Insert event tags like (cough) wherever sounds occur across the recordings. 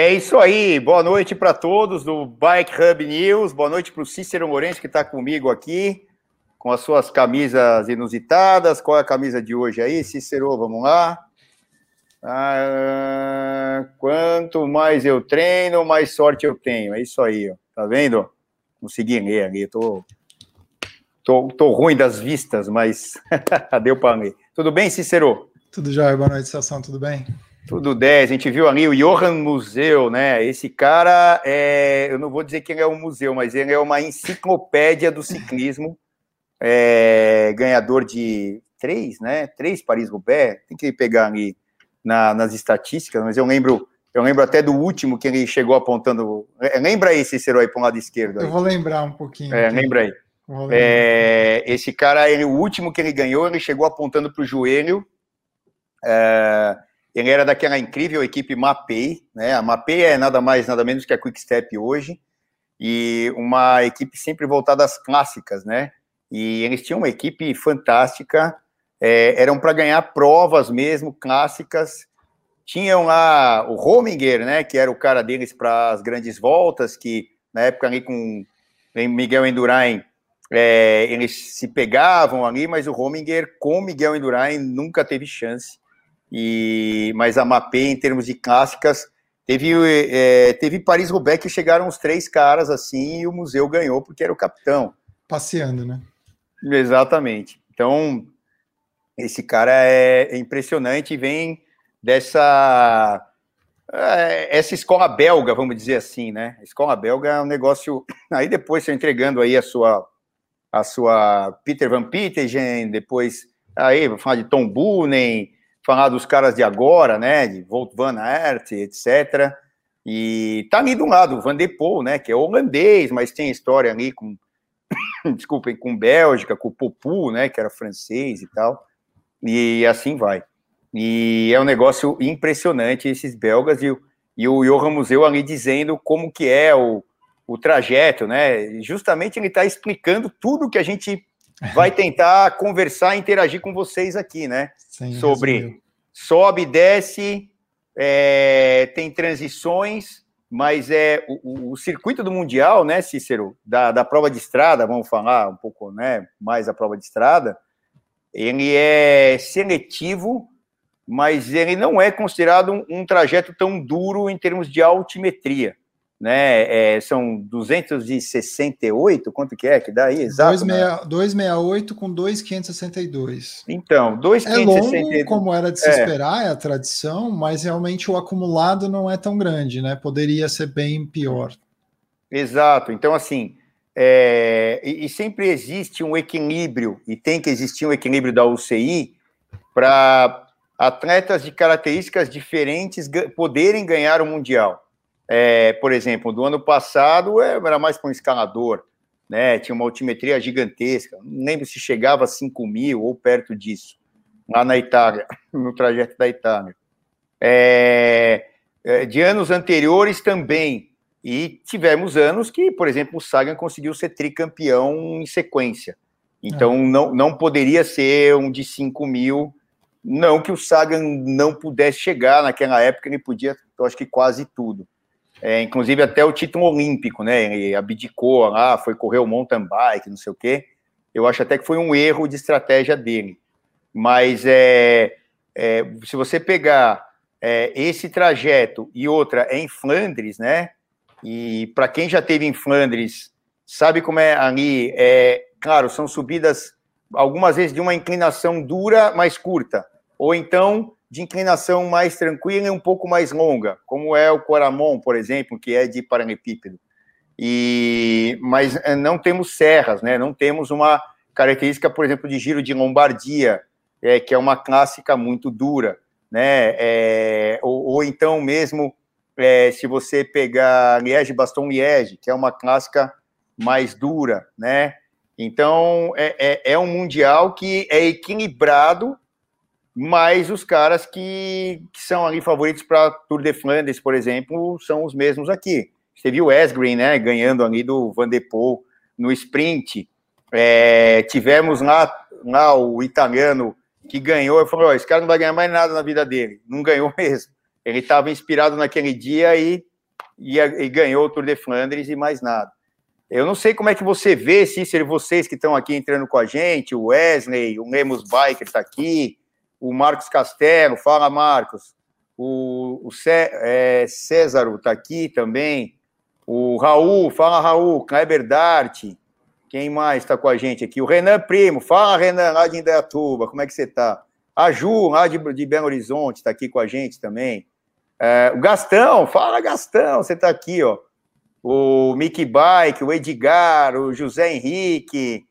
É isso aí, boa noite para todos do Bike Hub News, boa noite para o Cícero Morense que está comigo aqui, com as suas camisas inusitadas. Qual é a camisa de hoje aí, Cícero? Vamos lá. Ah, quanto mais eu treino, mais sorte eu tenho. É isso aí, ó. tá vendo? Consegui ler ali, tô, tô, tô ruim das vistas, mas (laughs) deu para ler. Tudo bem, Cícero? Tudo jóia, boa noite, Sação, tudo bem? Tudo 10. A gente viu ali o Johan Museu, né? Esse cara, é, eu não vou dizer que ele é um museu, mas ele é uma enciclopédia do ciclismo. É, ganhador de três, né? Três Paris-Roubaix. Tem que pegar ali na, nas estatísticas, mas eu lembro, eu lembro até do último que ele chegou apontando. É, lembra aí, Cícero, aí para o lado esquerdo? Aí. Eu vou lembrar um pouquinho. É, lembra aí. É, esse cara, ele, o último que ele ganhou, ele chegou apontando para o joelho. É, ele era daquela incrível equipe Mapei, né? A Mapei é nada mais, nada menos que a Quick Step hoje, e uma equipe sempre voltada às clássicas, né? E eles tinham uma equipe fantástica, é, eram para ganhar provas mesmo, clássicas. Tinham lá o Rominger, né? Que era o cara deles para as grandes voltas, que na época ali com Miguel Endurain, é, eles se pegavam ali, mas o Rominger com Miguel Endurain nunca teve chance. E, mas a Mapei, em termos de clássicas, teve, é, teve Paris-Roubaix que chegaram os três caras assim e o museu ganhou porque era o capitão. Passeando, né? Exatamente. Então, esse cara é, é impressionante e vem dessa é, essa escola belga, vamos dizer assim, né? A escola belga é um negócio. (coughs) Aí depois você entregando aí a sua a sua Peter Van Pittegen, depois aí vou falar de Tom Boonen, falar dos caras de agora, né, de Volt van Aert, etc. E tá ali do lado o Van de Poel, né, que é holandês, mas tem história ali com, (coughs) desculpem, com Bélgica, com o Popu, né, que era francês e tal. E assim vai. E é um negócio impressionante esses belgas e, e o Johan Museu ali dizendo como que é o, o trajeto, né? Justamente ele está explicando tudo que a gente vai (laughs) tentar conversar e interagir com vocês aqui, né? Sim, Sobre resumiu. sobe, desce, é, tem transições, mas é o, o, circuito do Mundial, né, Cícero, da, da prova de estrada, vamos falar um pouco né, mais da prova de estrada, ele é seletivo, mas ele não é considerado um, um trajeto tão duro em termos de altimetria né? É, são 268, quanto que é que dá aí? Exato. 268 né? com 2,562. Então, 2,562. É longo, como era de se é. esperar, é a tradição, mas realmente o acumulado não é tão grande, né? Poderia ser bem pior. Exato. Então, assim, é, e, e sempre existe um equilíbrio, e tem que existir um equilíbrio da UCI para atletas de características diferentes poderem ganhar o Mundial. É, por exemplo, do ano passado é, era mais para um escalador, né? Tinha uma altimetria gigantesca. Não lembro se chegava a 5 mil ou perto disso, lá na Itália, (laughs) no trajeto da Itália. É, é, de anos anteriores também. E tivemos anos que, por exemplo, o Sagan conseguiu ser tricampeão em sequência. Então, é. não, não poderia ser um de 5 mil. Não que o Sagan não pudesse chegar naquela época, ele podia, eu acho que quase tudo. É, inclusive até o título olímpico, né? Ele abdicou lá, foi correr o mountain bike, não sei o quê. Eu acho até que foi um erro de estratégia dele. Mas é, é se você pegar é, esse trajeto e outra é em Flandres, né? E para quem já teve em Flandres, sabe como é ali? É, claro, são subidas algumas vezes de uma inclinação dura, mais curta, ou então de inclinação mais tranquila e um pouco mais longa, como é o Coramon, por exemplo, que é de paralelepípedo. E mas eh, não temos serras, né? Não temos uma característica, por exemplo, de giro de Lombardia, é, que é uma clássica muito dura, né? É, ou, ou, então mesmo é, se você pegar Liège Baston Liège, que é uma clássica mais dura, né? Então é, é, é um mundial que é equilibrado mas os caras que, que são ali favoritos para Tour de Flandres, por exemplo, são os mesmos aqui. Você viu o Esgreen, né, ganhando ali do Van de Poel no sprint. É, tivemos lá, lá o italiano que ganhou, eu falei, esse cara não vai ganhar mais nada na vida dele. Não ganhou (laughs) mesmo. Ele estava inspirado naquele dia e e, e ganhou o Tour de Flandres e mais nada. Eu não sei como é que você vê, Cícero, vocês que estão aqui entrando com a gente, o Wesley, o Lemos Biker está aqui, o Marcos Castelo, fala Marcos, o, o Cé, é, César está aqui também, o Raul, fala Raul, Kleber Dart, quem mais está com a gente aqui? O Renan Primo, fala Renan, lá de Indaiatuba, como é que você está? A Ju, lá de, de Belo Horizonte, está aqui com a gente também. É, o Gastão, fala Gastão, você está aqui, ó o Mickey Bike, o Edgar, o José Henrique,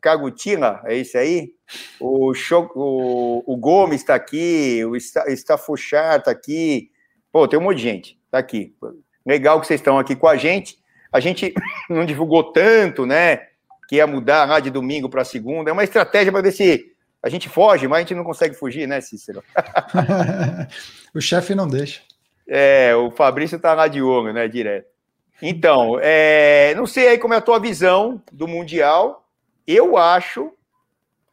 Cagutila, é isso aí? O, Cho, o, o Gomes está aqui, o Stafuchar está aqui. Pô, tem um monte de gente, está aqui. Legal que vocês estão aqui com a gente. A gente (coughs) não divulgou tanto, né? Que ia mudar lá de domingo para segunda. É uma estratégia para ver se a gente foge, mas a gente não consegue fugir, né, Cícero? (laughs) o chefe não deixa. É, o Fabrício está lá de olho, né, direto. Então, é, não sei aí como é a tua visão do Mundial. Eu acho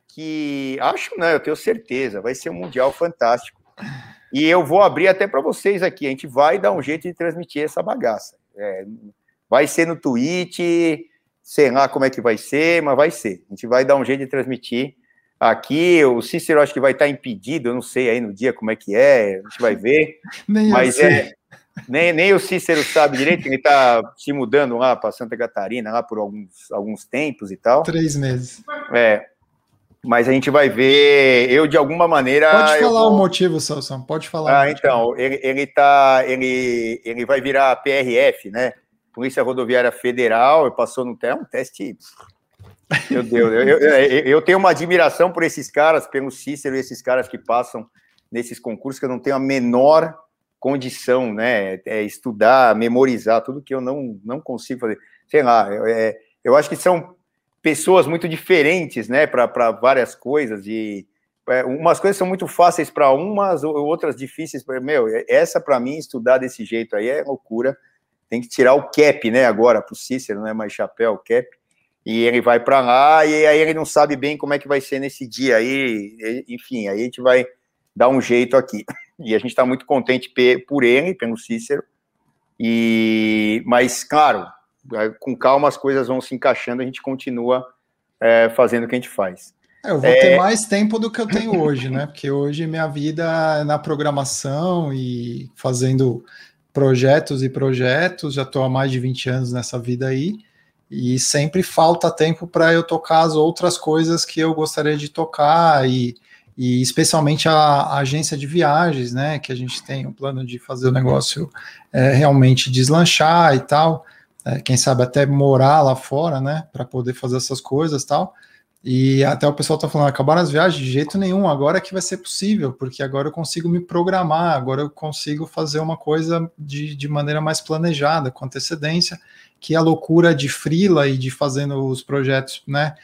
que. Acho não, eu tenho certeza. Vai ser um Mundial fantástico. E eu vou abrir até para vocês aqui. A gente vai dar um jeito de transmitir essa bagaça. É, vai ser no Twitch, sei lá como é que vai ser, mas vai ser. A gente vai dar um jeito de transmitir aqui. O Cícero acho que vai estar impedido, eu não sei aí no dia como é que é, a gente vai ver. (laughs) Nem mas é, nem, nem o Cícero sabe direito, ele está se mudando lá para Santa Catarina, lá por alguns, alguns tempos e tal. Três meses. É. Mas a gente vai ver, eu de alguma maneira. Pode falar vou... o motivo, Salsão, pode falar. Ah, então, ele, ele, tá, ele, ele vai virar PRF, né? Polícia Rodoviária Federal, passou no é um teste. Meu Deus, eu, eu, eu, tenho uma admiração por esses caras, pelo Cícero e esses caras que passam nesses concursos, que eu não tenho a menor condição, né? É estudar, memorizar, tudo que eu não, não consigo fazer. Sei lá, é, eu acho que são pessoas muito diferentes, né, para várias coisas. E é, umas coisas são muito fáceis para umas, outras difíceis para. Meu, essa para mim, estudar desse jeito aí é loucura. Tem que tirar o cap, né, agora, para o Cícero, não é mais chapéu, cap. E ele vai para lá, e aí ele não sabe bem como é que vai ser nesse dia aí. Enfim, aí a gente vai dar um jeito aqui. E a gente está muito contente por ele, pelo Cícero. E, mas, claro, com calma as coisas vão se encaixando, a gente continua é, fazendo o que a gente faz. É, eu vou é... ter mais tempo do que eu tenho hoje, né? Porque hoje minha vida é na programação e fazendo projetos e projetos, já estou há mais de 20 anos nessa vida aí, e sempre falta tempo para eu tocar as outras coisas que eu gostaria de tocar e e especialmente a, a, agência de viagens, né, que a gente tem um plano de fazer o negócio é, realmente deslanchar e tal, é, quem sabe até morar lá fora, né, para poder fazer essas coisas tal. E até o pessoal está falando, acabaram as viagens? De jeito nenhum, agora é que vai ser possível, porque agora eu consigo me programar, agora eu consigo fazer uma coisa de, de maneira mais planejada, com antecedência, que a loucura de frila e de fazendo os projetos, né,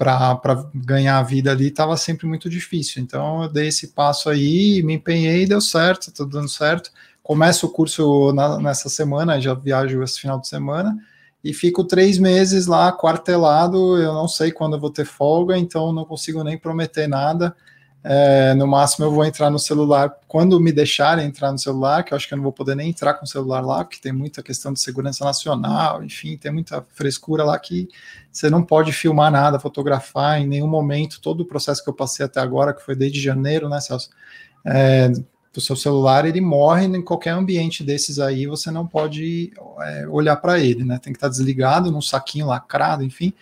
para ganhar a vida ali estava sempre muito difícil. Então eu dei esse passo aí, me empenhei, deu certo, está dando certo. Começo o curso na, nessa semana, já viajo esse final de semana e fico três meses lá quartelado. Eu não sei quando eu vou ter folga, então não consigo nem prometer nada. É, no máximo eu vou entrar no celular quando me deixarem entrar no celular, que eu acho que eu não vou poder nem entrar com o celular lá, porque tem muita questão de segurança nacional, enfim, tem muita frescura lá que você não pode filmar nada, fotografar em nenhum momento. Todo o processo que eu passei até agora, que foi desde janeiro, né, Celso? É, o seu celular ele morre em qualquer ambiente desses aí, você não pode é, olhar para ele, né? Tem que estar desligado num saquinho lacrado, enfim.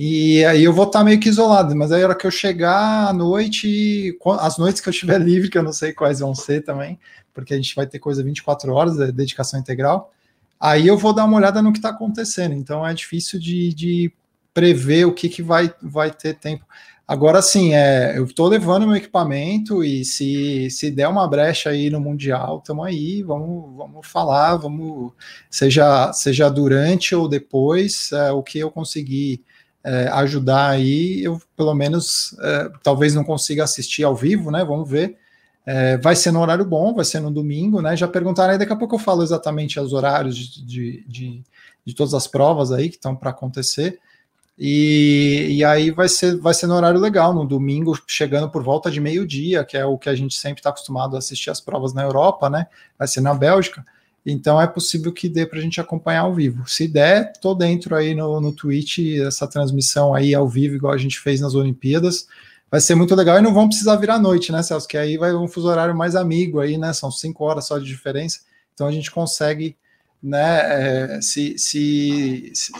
E aí eu vou estar meio que isolado, mas aí a hora que eu chegar à noite, as noites que eu estiver (laughs) livre, que eu não sei quais vão ser também, porque a gente vai ter coisa 24 horas, é dedicação integral, aí eu vou dar uma olhada no que está acontecendo. Então é difícil de, de prever o que, que vai, vai ter tempo. Agora sim, é, eu estou levando meu equipamento e se, se der uma brecha aí no Mundial, estamos aí, vamos, vamos falar, vamos, seja, seja durante ou depois, é, o que eu conseguir é, ajudar aí, eu pelo menos é, talvez não consiga assistir ao vivo, né? Vamos ver. É, vai ser no horário bom, vai ser no domingo, né? Já perguntaram aí, daqui a pouco eu falo exatamente os horários de, de, de, de todas as provas aí que estão para acontecer. E, e, aí vai ser, vai ser no horário legal, no domingo, chegando por volta de meio-dia, que é o que a gente sempre está acostumado a assistir as provas na Europa, né? Vai ser na Bélgica. Então é possível que dê para a gente acompanhar ao vivo. Se der, tô dentro aí no, no Twitch, essa transmissão aí ao vivo, igual a gente fez nas Olimpíadas. Vai ser muito legal e não vão precisar virar noite, né, Celso? Que aí vai um fuso horário mais amigo aí, né? São cinco horas só de diferença. Então a gente consegue né, é, se, se, se,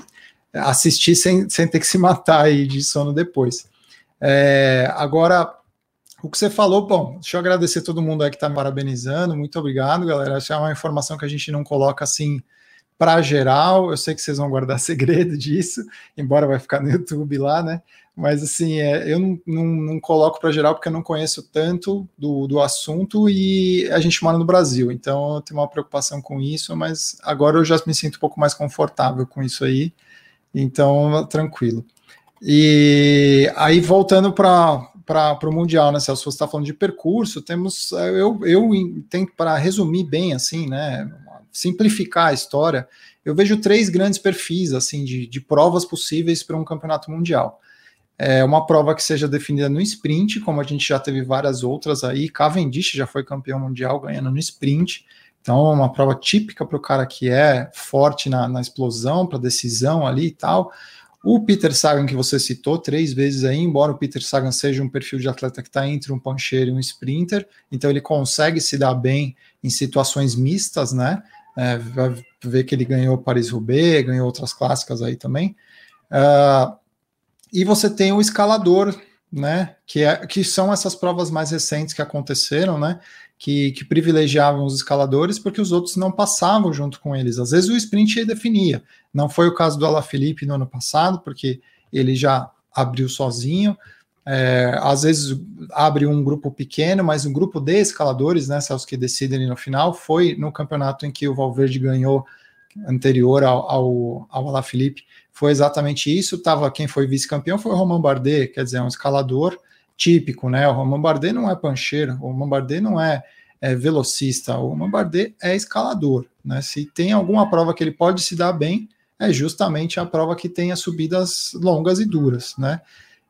assistir sem, sem ter que se matar aí de sono depois. É, agora, o que você falou, bom, deixa eu agradecer todo mundo aí que está me parabenizando, muito obrigado, galera. Essa é uma informação que a gente não coloca assim para geral. Eu sei que vocês vão guardar (laughs) segredo disso, embora vai ficar no YouTube lá, né? Mas assim, é, eu não, não, não coloco para geral porque eu não conheço tanto do, do assunto e a gente mora no Brasil, então eu tenho uma preocupação com isso, mas agora eu já me sinto um pouco mais confortável com isso aí, então tranquilo. E aí, voltando para o Mundial, né, Celso? Você está falando de percurso, temos. Eu, eu tento, para resumir bem, assim, né? Simplificar a história, eu vejo três grandes perfis, assim, de, de provas possíveis para um campeonato mundial. É uma prova que seja definida no sprint, como a gente já teve várias outras aí. Cavendish já foi campeão mundial ganhando no sprint. Então, é uma prova típica para o cara que é forte na, na explosão, para decisão ali e tal. O Peter Sagan, que você citou três vezes aí, embora o Peter Sagan seja um perfil de atleta que está entre um pancheiro e um sprinter, então ele consegue se dar bem em situações mistas, né? É, vai ver que ele ganhou Paris-Roubaix, ganhou outras clássicas aí também. Uh, e você tem o escalador, né? Que, é, que são essas provas mais recentes que aconteceram, né? Que, que, privilegiavam os escaladores porque os outros não passavam junto com eles. Às vezes o sprint definia. Não foi o caso do Alaphilippe no ano passado, porque ele já abriu sozinho. É, às vezes abre um grupo pequeno, mas um grupo de escaladores, né, os que decidem no final, foi no campeonato em que o Valverde ganhou anterior ao, ao, ao foi exatamente isso. Tava quem foi vice-campeão foi o Romain Bardet, quer dizer, um escalador típico, né? O Romain Bardet não é pancheiro, o Romain Bardet não é, é velocista, o Romain Bardet é escalador, né? Se tem alguma prova que ele pode se dar bem, é justamente a prova que tem as subidas longas e duras, né?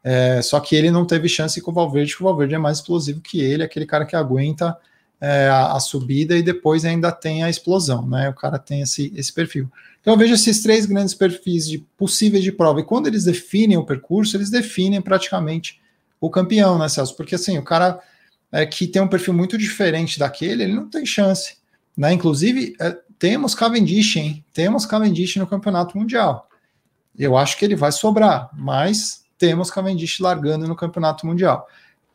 É, só que ele não teve chance com o Valverde, porque o Valverde é mais explosivo que ele, aquele cara que aguenta é, a, a, subida e depois ainda tem a explosão, né? O cara tem esse, esse perfil. Então eu vejo esses três grandes perfis de possíveis de prova, e quando eles definem o percurso, eles definem praticamente o campeão, né, Celso? Porque assim, o cara é, que tem um perfil muito diferente daquele, ele não tem chance. Né? Inclusive, é, temos Cavendish, hein? Temos Cavendish no campeonato mundial. Eu acho que ele vai sobrar, mas temos Cavendish largando no campeonato mundial.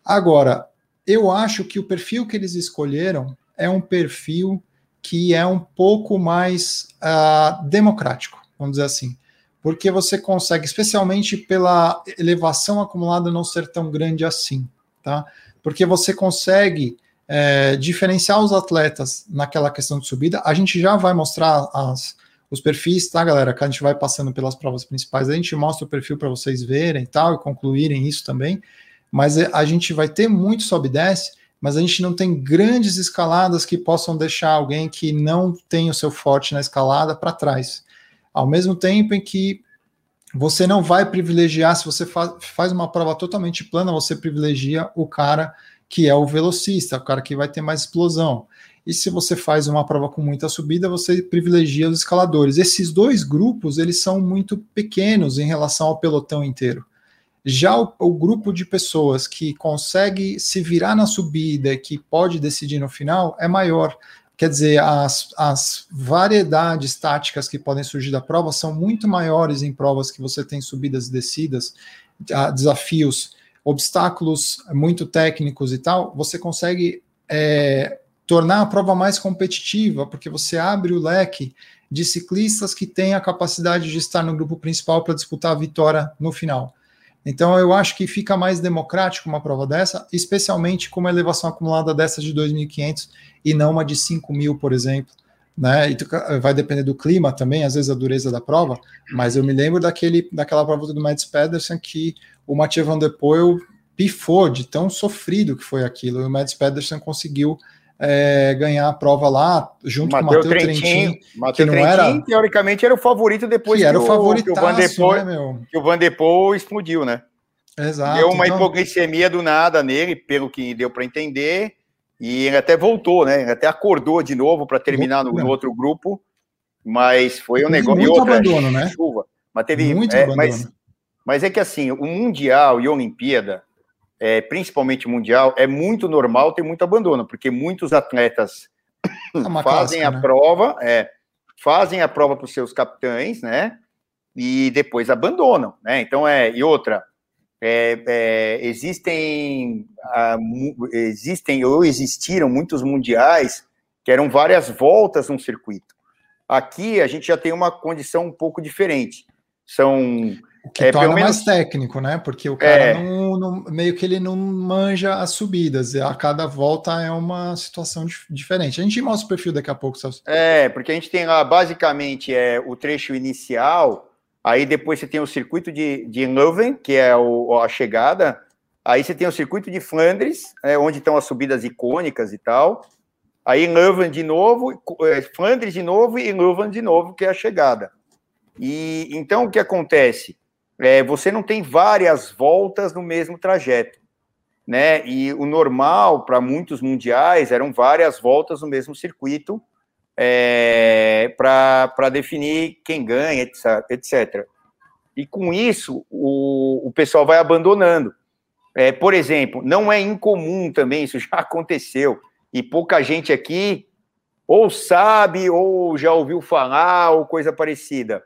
Agora, eu acho que o perfil que eles escolheram é um perfil que é um pouco mais uh, democrático, vamos dizer assim porque você consegue, especialmente pela elevação acumulada não ser tão grande assim, tá? Porque você consegue é, diferenciar os atletas naquela questão de subida. A gente já vai mostrar as, os perfis, tá, galera? Que a gente vai passando pelas provas principais, a gente mostra o perfil para vocês verem tal, e concluírem isso também. Mas a gente vai ter muito sobe e desce, mas a gente não tem grandes escaladas que possam deixar alguém que não tem o seu forte na escalada para trás. Ao mesmo tempo em que você não vai privilegiar, se você faz, uma prova totalmente plana, você privilegia o cara que é o velocista, o cara que vai ter mais explosão. E se você faz uma prova com muita subida, você privilegia os escaladores. Esses dois grupos, eles são muito pequenos em relação ao pelotão inteiro. Já o, o grupo de pessoas que consegue se virar na subida, que pode decidir no final, é maior. Quer dizer, as, as variedades táticas que podem surgir da prova são muito maiores em provas que você tem subidas e descidas, desafios, obstáculos muito técnicos e tal. Você consegue é, tornar a prova mais competitiva, porque você abre o leque de ciclistas que têm a capacidade de estar no grupo principal para disputar a vitória no final. Então, eu acho que fica mais democrático uma prova dessa, especialmente com uma elevação acumulada dessa de 2.500 e não uma de 5.000, por exemplo. Né? E vai depender do clima também, às vezes a dureza da prova, mas eu me lembro daquele, daquela prova do Mads Pedersen que o Mathieu Van Der Poel pifou de tão sofrido que foi aquilo, e o Mads Pedersen conseguiu é, ganhar a prova lá, junto Mateu com o Matheus Trentin, Trentin que não Trentin, era... teoricamente era o favorito depois que, que era o, favorito que o Van Der Poel, né, que o Van explodiu, né? Exato. Deu uma então... hipoglicemia do nada nele, pelo que deu para entender, E ele até voltou, né? Ele até acordou de novo para terminar no, no, outro grupo, mas foi um negócio. Muito outra, abandono, né? Chuva. Mas teve. Muito é, mas, mas é que assim, o Mundial e a Olimpíada, é, principalmente Mundial, é muito normal ter muito abandono, porque muitos atletas é fazem clássica, a né? prova, é, fazem a prova para os seus capitães, né? E depois abandonam, né? Então é. E outra, é, é, existem, existem ou existiram muitos mundiais que eram várias voltas no circuito. Aqui a gente já tem uma condição um pouco diferente. São o que é, torna menos... mais técnico, né? Porque o cara é... não, não, meio que ele não manja as subidas. A cada volta é uma situação diferente. A gente mostra o perfil daqui a pouco, Celso. É, porque a gente tem lá basicamente é, o trecho inicial Aí depois você tem o circuito de, de Leuven, que é o, a chegada. Aí você tem o circuito de Flandres, é, onde estão as subidas icônicas e tal. Aí Leuven de novo, é, Flandres de novo e Leuven de novo, que é a chegada. E então o que acontece? É, você não tem várias voltas no mesmo trajeto, né? E o normal para muitos mundiais eram várias voltas no mesmo circuito é, para definir quem ganha, etc. E com isso, o, o pessoal vai abandonando. É, por exemplo, não é incomum também, isso já (laughs) aconteceu, e pouca gente aqui ou sabe, ou já ouviu falar, ou coisa parecida.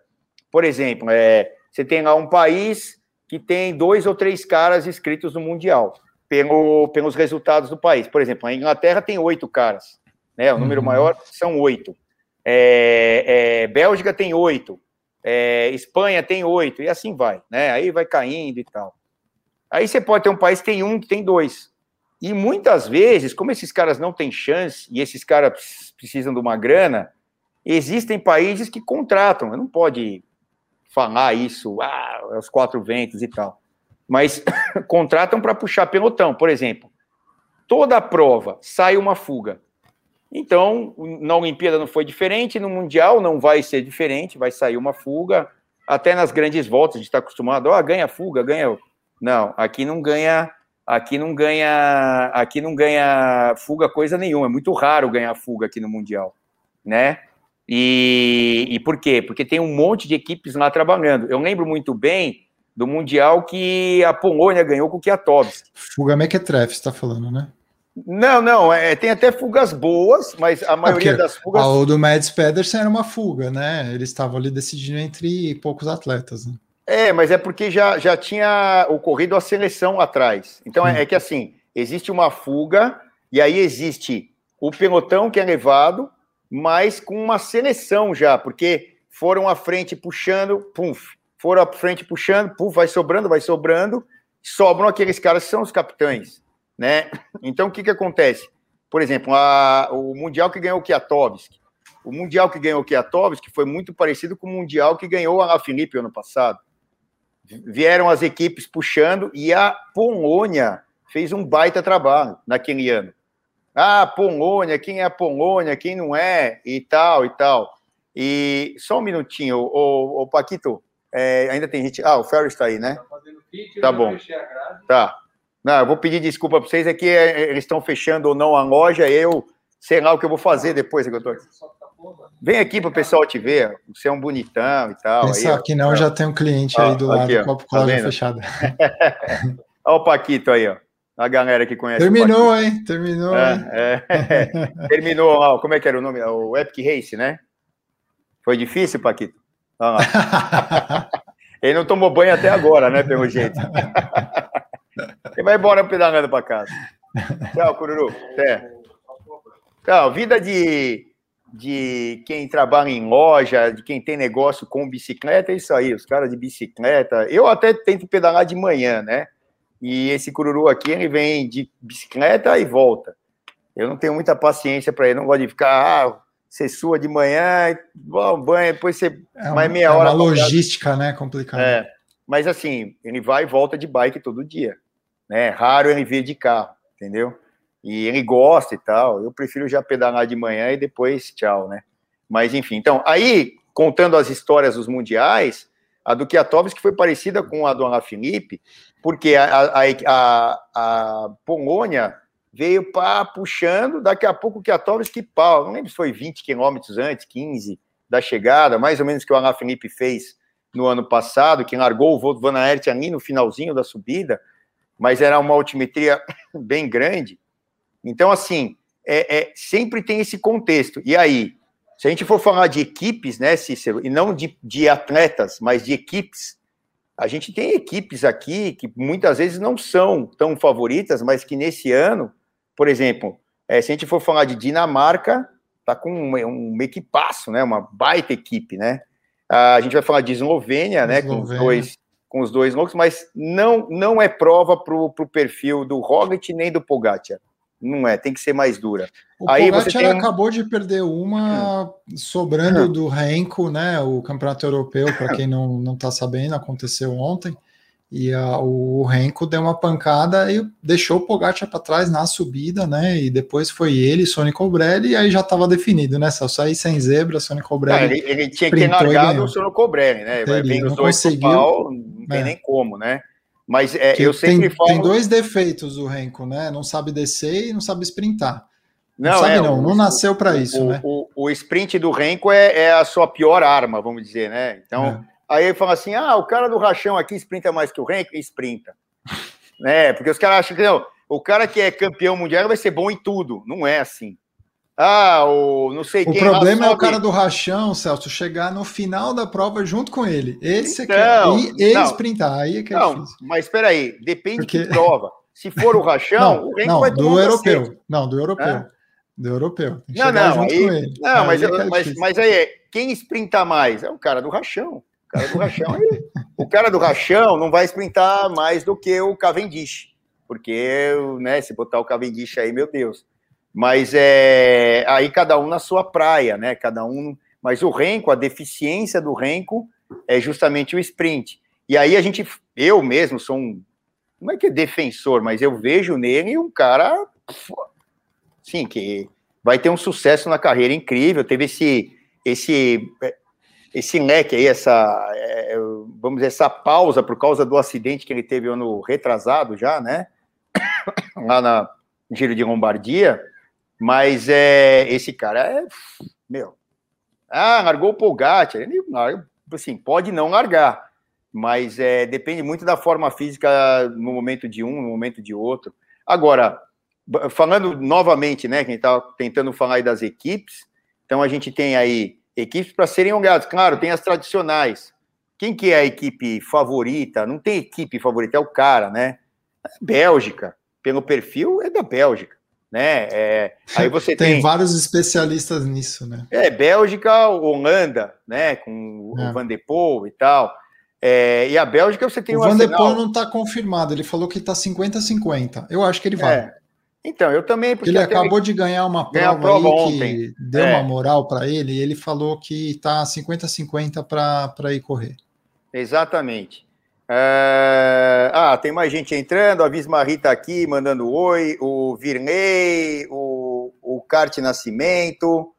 Por exemplo, é, você tem lá um país que tem dois ou três caras inscritos no Mundial, pelo, pelos resultados do país. Por exemplo, a Inglaterra tem oito caras né? O número uhum. maior são oito. É, é, Bélgica tem oito. É, Espanha tem oito, e assim vai, né? Aí vai caindo e tal. Aí você pode ter um país que tem um, que tem dois. E muitas vezes, como esses caras não têm chance, e esses caras precisam de uma grana, existem países que contratam. Não pode falar isso, ah, é os quatro ventos e tal. Mas (coughs) contratam para puxar pelotão. Por exemplo, toda a prova sai uma fuga. Então, na Olimpíada não foi diferente, no Mundial não vai ser diferente, vai sair uma fuga. Até nas grandes voltas, a gente está acostumado, ó, oh, ganha fuga, ganha. Não, aqui não ganha, aqui não ganha, aqui não ganha fuga coisa nenhuma. É muito raro ganhar fuga aqui no Mundial, né? E, e por quê? Porque tem um monte de equipes lá trabalhando. Eu lembro muito bem do Mundial que a Polônia ganhou com o Kwiatkowski. Fuga Mequetrefe, está falando, né? Não, não, é, tem até fugas boas, mas a maioria é das fugas. O do Mads Pedersen era uma fuga, né? Eles estavam ali decidindo entre poucos atletas. Né? É, mas é porque já, já tinha ocorrido a seleção atrás. Então é, é, que assim, existe uma fuga, e aí existe o pelotão que é levado, mas com uma seleção já, porque foram à frente puxando, pum, foram à frente puxando, pum, vai sobrando, vai sobrando, sobram aqueles caras que são os capitães né? Então, o que, que acontece? Por exemplo, a, o Mundial que ganhou o Kiatovski. O Mundial que ganhou o Kiatovski foi muito parecido com o Mundial que ganhou a Felipe ano passado. Vieram as equipes puxando e a Polônia fez um baita trabalho naquele ano. Ah, Polônia, quem é a Polônia, quem não é, e tal, e tal. E só um minutinho, o, o Paquito, é, ainda tem gente. Ah, o Ferris está aí, né? Tá, tá bom. Tá. Não, eu vou pedir desculpa para vocês, é que é, eles estão fechando ou não a loja, eu sei lá o que eu vou fazer depois, que eu tô... Vem aqui para o pessoal te ver, você é um bonitão e tal. Pensa aí, que não, já tem um cliente aí do lado, com a loja fechada. (laughs) Olha o Paquito aí, ó. A galera que conhece. Terminou, hein? Terminou. É? É. (laughs) Terminou, ó, como é que era o nome? O Epic Race, né? Foi difícil, Paquito? (laughs) Ele não tomou banho até agora, né, pelo jeito. (laughs) E vai embora pedalando para casa. Tchau, Cururu. Até. Tchau. Vida de, de quem trabalha em loja, de quem tem negócio com bicicleta, é isso aí. Os caras de bicicleta. Eu até tento pedalar de manhã, né? E esse cururu aqui, ele vem de bicicleta e volta. Eu não tenho muita paciência para ele, não gosto de ficar, ah, você sua de manhã, bom, banho, depois você é mais meia hora. É uma logística, né, complicada. É, mas assim, ele vai e volta de bike todo dia né? Raro ele vir de carro, entendeu? E ele gosta e tal. Eu prefiro já pedalar de manhã e depois tchau, né? Mas enfim, então, aí, contando as histórias dos mundiais, a do Kwiatkowski foi parecida com a do Alaphilippe, porque a, a, a, a Polônia veio pá, puxando, daqui a pouco a que pau, não lembro se foi 20 quilômetros antes, 15 da chegada, mais ou menos que o Alain Felipe fez no ano passado, que largou o voo do Van Aert ali no finalzinho da subida, mas era uma altimetria (laughs) bem grande. Então, assim, é, é, sempre tem esse contexto. E aí, se a gente for falar de equipes, né, Cícero, e não de, de atletas, mas de equipes, a gente tem equipes aqui que muitas vezes não são tão favoritas, mas que nesse ano por exemplo, é, se a gente for falar de Dinamarca, tá com um, um equipaço, né? Uma baita equipe, né? A gente vai falar de Eslovênia, né? Com os dois, com os dois loucos, mas não não é prova para o perfil do Roglic nem do Pogacar. Não é, tem que ser mais dura. O Aí Pogacar tem... acabou de perder uma sobrando hum. do Renko, né? O campeonato europeu, para quem não não está sabendo, aconteceu ontem. E a, o Renko deu uma pancada e deixou o Pogacar para trás na subida, né? E depois foi ele, Sony Cobrelli, e aí já estava definido, né? Só sair sem zebra, Sony Cobrelli. ele, ele, tinha que ter largado o Sony Cobrelli, né? Vai bem os dois conseguiu, pau, não tem é. nem como, né? Mas é, eu sempre tem, falo. Tem dois defeitos o Renko, né? Não sabe descer e não sabe sprintar. Não, não sabe, é, não, o, não nasceu para isso, o, né? O, o, sprint do Renko é, é, a sua pior arma, vamos dizer, né? Então. É Aí ele fala assim: ah, o cara do rachão aqui sprinta mais que o Renko, sprinta. (laughs) né? Porque os caras acham que não, o cara que é campeão mundial vai ser bom em tudo. Não é assim. Ah, o não sei o quem. O problema é o cara do rachão, Celso, chegar no final da prova junto com ele. Esse então, é que é. E, não, sprintar. Aí é que é não, difícil. Mas espera aí, depende Porque... de prova. Se for o rachão, não, o Renko não, vai do europeu. Não, do europeu. Do europeu. Não, não, aí, não, mas, é mas, mas aí, quem sprinta mais? É o cara do rachão. O cara do rachão, ele, o cara do rachão não vai sprintar mais do que o Cavendish, porque, né, se botar o Cavendish aí, meu Deus. Mas é aí cada um na sua praia, né? Cada um. Mas o Renko, a deficiência do Renko é justamente o sprint. E aí a gente, eu mesmo sou um, não é que é defensor, mas eu vejo nele um cara, sim, que vai ter um sucesso na carreira incrível. Teve esse, esse esse leque aí, essa, é, vamos dizer, essa pausa por causa do acidente que ele teve ano retrasado já, né? (coughs) Lá na Giro de Lombardia. Mas é, esse cara é, meu, ah, largou o Pogacar, ele assim, pode não largar, mas é, depende muito da forma física no momento de um, no momento de outro. Agora, falando novamente, né, quem está tentando falar aí das equipes, então a gente tem aí equipes para serem olhadas. Claro, tem as tradicionais. Quem que é a equipe favorita? Não tem equipe favorita, é o cara, né? Bélgica, pelo perfil, é da Bélgica, né? É, aí você tem, tem, vários especialistas nisso, né? É, Bélgica, Holanda, né? Com é. o Van de Poel e tal. É, e a Bélgica você tem o, o Van de Poel não está confirmado, ele falou que está 50-50. Eu acho que ele vai. É, então, eu também. ele acabou de ganhar uma prova, prova ontem. deu é. uma moral para ele ele falou que está 50-50 para ir correr. Exatamente. É... Ah, tem mais gente entrando. A Vismarie está aqui mandando oi. O Virney, o, o Carte Nascimento,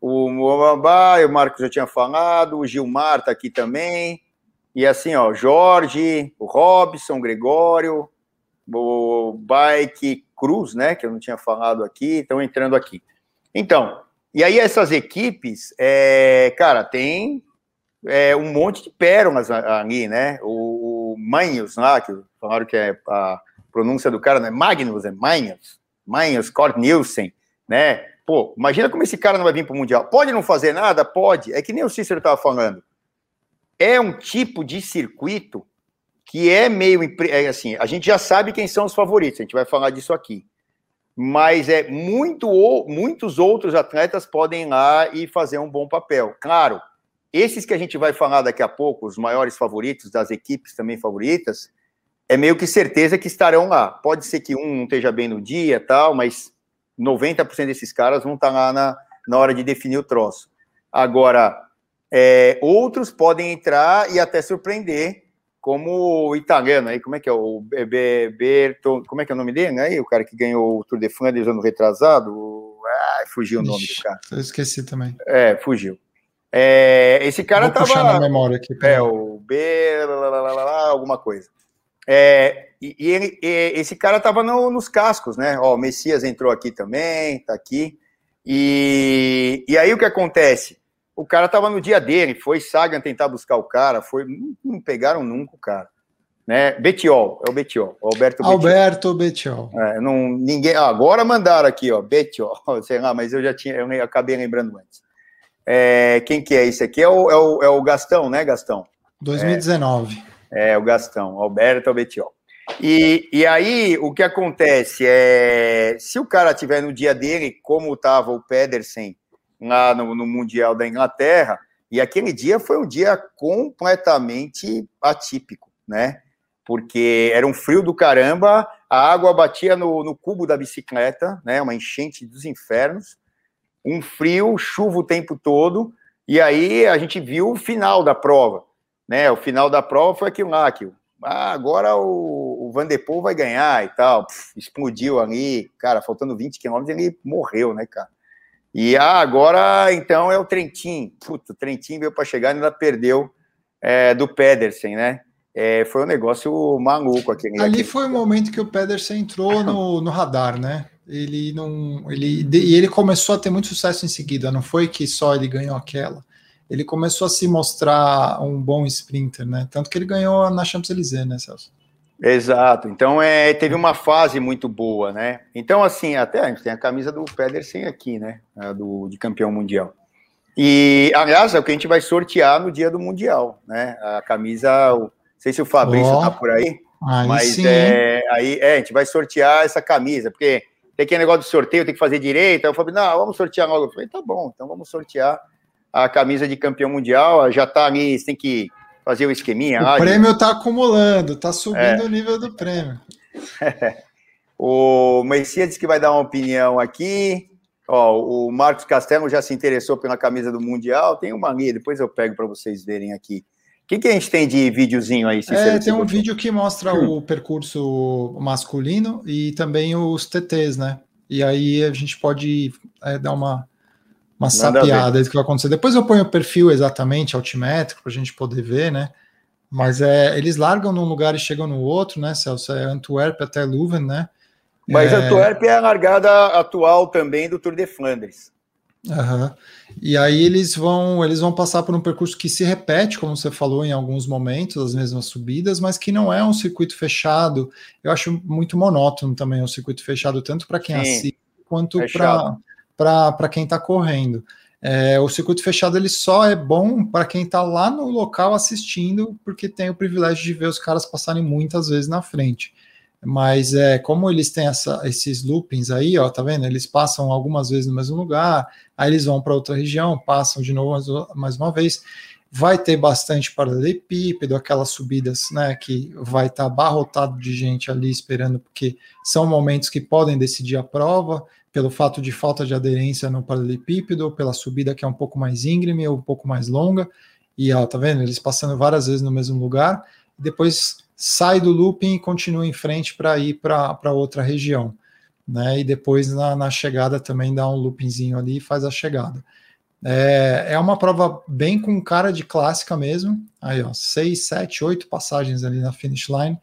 o Moabá, o Marcos já tinha falado. O Gilmar está aqui também. E assim, ó, Jorge, o Robson, Gregório, o Bike Cruz, né, que eu não tinha falado aqui, estão entrando aqui. Então, e aí essas equipes, é, cara, tem é, um monte de pérolas ali, né? O, Manhos lá, que falaram que é a pronúncia do cara, né? Magnus, é Manhos, Manhos, Kort Nielsen, né? Pô, imagina como esse cara não vai vir para o Mundial. Pode não fazer nada? Pode. É que nem o Cícero estava falando. É um tipo de circuito que é meio é assim, a gente já sabe quem são os favoritos, a gente vai falar disso aqui. Mas é muito muitos outros atletas podem ir lá e fazer um bom papel. Claro, esses que a gente vai falar daqui a pouco, os maiores favoritos das equipes também favoritas, é meio que certeza que estarão lá. Pode ser que um não esteja bem no dia, tal, mas 90% desses caras vão estar lá na, na hora de definir o troço. Agora, é, outros podem entrar e até surpreender, como o italiano aí, como é que é? O Berto, como é que é o nome dele aí? O cara que ganhou o Tour de Flandres ano retrasado? Ah, fugiu o nome Ixi, do cara. Eu esqueci também. É, fugiu. É, esse cara Vou tava. na memória aqui. É, o B, lá, lá, lá, alguma coisa. é, e, e, ele, e, esse cara estava no, nos cascos, né? Ó, o Messias entrou aqui também, tá aqui. E, e aí o que acontece? O cara estava no dia dele, foi Sagan tentar buscar o cara, foi não, não pegaram nunca o cara. Né? Betiol, é o Betiol, Alberto Betiol. Alberto Betiol. É, não, ninguém, ah, agora mandaram aqui, ó, Betiol, (laughs) sei lá, mas eu já tinha, eu acabei lembrando antes. É, quem que é esse aqui? É o, é o, é o Gastão, né, Gastão? 2019. É, é o Gastão, Alberto Betiol. E, e aí, o que acontece é, se o cara tiver no dia dele, como estava o Pedersen lá no, no, Mundial da Inglaterra, e aquele dia foi um dia completamente atípico, né? Porque era um frio do caramba, a água batia no, no cubo da bicicleta, né? Uma enchente dos infernos, um frio, chuva o tempo todo, e aí a gente viu o final da prova, né? O final da prova foi aquilo lá, que ah, agora o, o Van der Poel vai ganhar e tal. Pff, explodiu ali, cara, faltando 20 quilômetros, ele morreu, né, cara? E ah, agora então é o Trentin. Puta, o Trentin veio para chegar e ainda perdeu é, do Pedersen, né? É, foi um negócio maluco aquele. Ali aquele... foi o momento que o Pedersen entrou no, no radar, né? Ele não. Ele, e ele começou a ter muito sucesso em seguida, não foi que só ele ganhou aquela ele começou a se mostrar um bom sprinter, né? Tanto que ele ganhou na Champs-Élysées, né, Celso? Exato. Então, é, teve uma fase muito boa, né? Então, assim, até a gente tem a camisa do Pedersen aqui, né? A do, de campeão mundial. E, aliás, é o que a gente vai sortear no dia do Mundial, né? A camisa, o, não sei se o Fabrício oh, tá por aí, aí mas sim. É, aí, é, a gente vai sortear essa camisa, porque tem aquele negócio de sorteio, tem que fazer direito. Aí eu falei, não, vamos sortear logo. Eu falei, tá bom, então vamos sortear a camisa de campeão mundial, já está ali, você tem que fazer o esqueminha. O lá, prêmio está acumulando, está subindo é. o nível do prêmio. (laughs) o Messias disse que vai dar uma opinião aqui. Ó, o Marcos Castelo já se interessou pela camisa do Mundial. Tem uma ali, depois eu pego para vocês verem aqui. O que, que a gente tem de videozinho aí? É, tem um vídeo que mostra hum. o percurso masculino e também os TTs, né? E aí a gente pode é, dar uma uma sapiada que vai acontecer. Depois eu ponho o perfil exatamente altimétrico para a gente poder ver, né? Mas é, eles largam num lugar e chegam no outro, né, Celso? É Antwerp até Leuven, né? Mas é... Antwerp é a largada atual também do Tour de Flandres. Uhum. E aí eles vão eles vão passar por um percurso que se repete, como você falou, em alguns momentos, as mesmas subidas, mas que não é um circuito fechado. Eu acho muito monótono também o um circuito fechado, tanto para quem Sim, assiste quanto para para quem está correndo. É, o circuito fechado ele só é bom para quem está lá no local assistindo, porque tem o privilégio de ver os caras passarem muitas vezes na frente. Mas é como eles têm essa, esses loopings aí, ó, tá vendo? Eles passam algumas vezes no mesmo lugar, aí eles vão para outra região, passam de novo mais, mais uma vez. Vai ter bastante paralelepípedo, aquelas subidas, né, que vai estar tá abarrotado de gente ali esperando, porque são momentos que podem decidir a prova pelo fato de falta de aderência no paralelepípedo, pela subida que é um pouco mais íngreme ou um pouco mais longa, e ó, tá vendo? Eles passando várias vezes no mesmo lugar, depois sai do looping e continua em frente para ir para outra região, né? E depois na, na, chegada também dá um loopingzinho ali e faz a chegada. É, é uma prova bem com cara de clássica mesmo, aí ó, seis, sete, oito passagens ali na finish line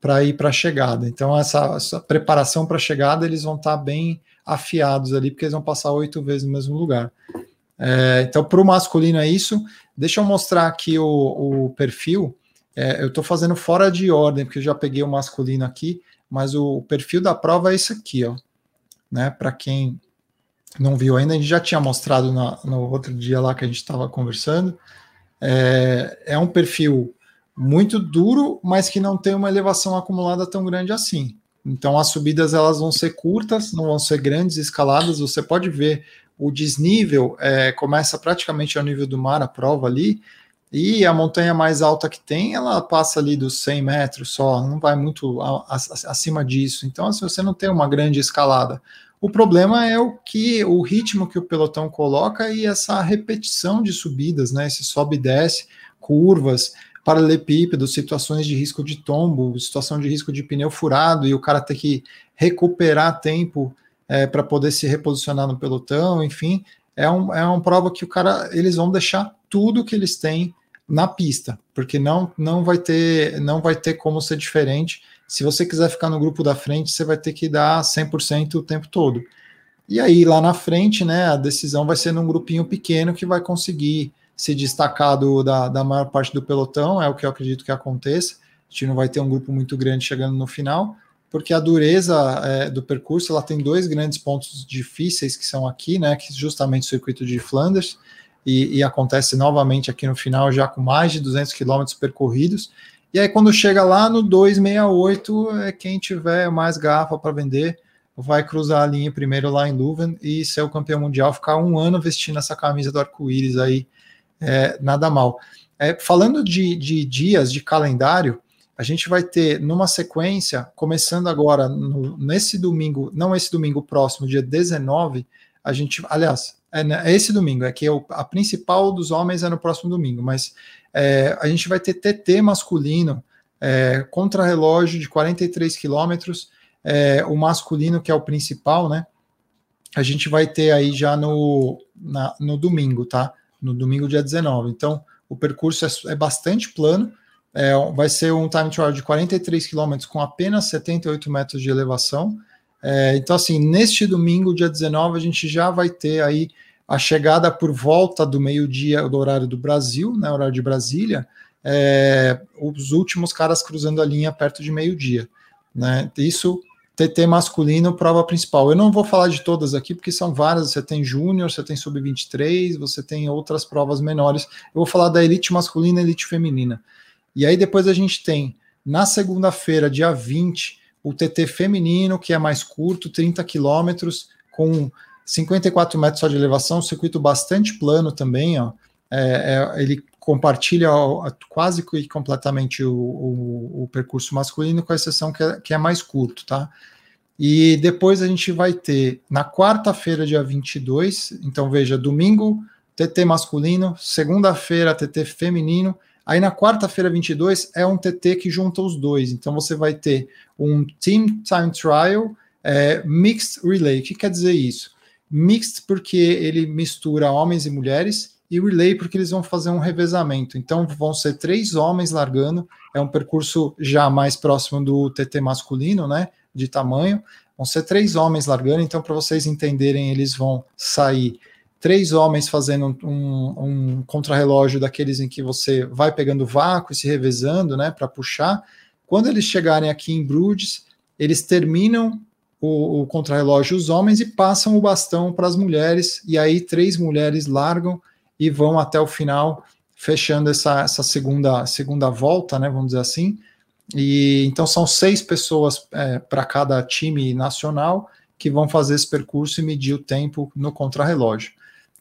para ir para a chegada. Então essa, essa preparação para a chegada eles vão estar tá bem afiados ali, porque eles vão passar oito vezes no mesmo lugar. É, então, para o masculino é isso. Deixa eu mostrar aqui o, o perfil. É, eu estou fazendo fora de ordem, porque eu já peguei o masculino aqui, mas o, perfil da prova é esse aqui, ó. Né, para quem não viu ainda, a gente já tinha mostrado na, no outro dia lá que a gente estava conversando. É, é um perfil muito duro, mas que não tem uma elevação acumulada tão grande assim. Então as subidas elas vão ser curtas, não vão ser grandes escaladas. Você pode ver o desnível é, começa praticamente ao nível do mar a prova ali, e a montanha mais alta que tem, ela passa ali dos 100 metros só, não vai muito acima disso. Então, assim, você não tem uma grande escalada, o problema é o que o ritmo que o pelotão coloca e essa repetição de subidas, né? Esse sobe e desce, curvas paralelepípedo, situações de risco de tombo, situação de risco de pneu furado e o cara ter que recuperar tempo é, para poder se reposicionar no pelotão, enfim, é, um, é uma prova que o cara eles vão deixar tudo que eles têm na pista, porque não, não vai ter não vai ter como ser diferente. Se você quiser ficar no grupo da frente, você vai ter que dar 100% o tempo todo. E aí lá na frente, né, a decisão vai ser num grupinho pequeno que vai conseguir se destacar do, da, da maior parte do pelotão, é o que eu acredito que aconteça. A gente não vai ter um grupo muito grande chegando no final, porque a dureza é, do percurso ela tem dois grandes pontos difíceis que são aqui, né, que justamente o circuito de Flanders, e, e, acontece novamente aqui no final, já com mais de 200 quilômetros percorridos. E aí, quando chega lá no 268, é quem tiver mais garrafa para vender vai cruzar a linha primeiro lá em Leuven e ser o campeão mundial, ficar um ano vestindo essa camisa do arco-íris aí, é, nada mal. É, falando de, de dias de calendário, a gente vai ter numa sequência, começando agora no, nesse domingo, não esse domingo próximo, dia 19, a gente, aliás, é, né, é esse domingo, é que eu, a principal dos homens é no próximo domingo, mas é, a gente vai ter TT masculino, é, contra-relógio de 43 quilômetros, é, o masculino, que é o principal, né? A gente vai ter aí já no, na, no domingo, tá? No domingo, dia 19. Então, o percurso é, é bastante plano, é, vai ser um time trial de 43 quilômetros com apenas 78 metros de elevação. É, então, assim, neste domingo, dia 19, a gente já vai ter aí a chegada por volta do meio-dia do horário do Brasil, né, horário de Brasília, é, os últimos caras cruzando a linha perto de meio-dia. Né? Isso TT masculino, prova principal. Eu não vou falar de todas aqui, porque são várias. Você tem júnior, você tem sub-23, você tem outras provas menores. Eu vou falar da elite masculina e elite feminina. E aí depois a gente tem, na segunda-feira, dia 20, o TT feminino, que é mais curto, 30 quilômetros, com 54 metros só de elevação, circuito bastante plano também, ó. É, é, ele compartilha quase que completamente o, o, o, percurso masculino, com exceção que é, que é mais curto, tá? E depois a gente vai ter na quarta-feira, dia 22, então veja, domingo, TT masculino, segunda-feira, TT feminino, Aí na quarta-feira 22 é um TT que junta os dois. Então você vai ter um Team Time Trial é, Mixed Relay. O que quer dizer isso? Mixed porque ele mistura homens e mulheres e Relay porque eles vão fazer um revezamento. Então vão ser três homens largando. É um percurso já mais próximo do TT masculino, né? De tamanho. Vão ser três homens largando. Então para vocês entenderem, eles vão sair três homens fazendo um, um contrarrelógio daqueles em que você vai pegando vácuo e se revezando, né, para puxar. Quando eles chegarem aqui em Bruges, eles terminam o, o contrarrelógio os homens e passam o bastão para as mulheres, e aí três mulheres largam e vão até o final, fechando essa, essa segunda, segunda volta, né, vamos dizer assim. E então são seis pessoas é, para cada time nacional que vão fazer esse percurso e medir o tempo no contrarrelógio.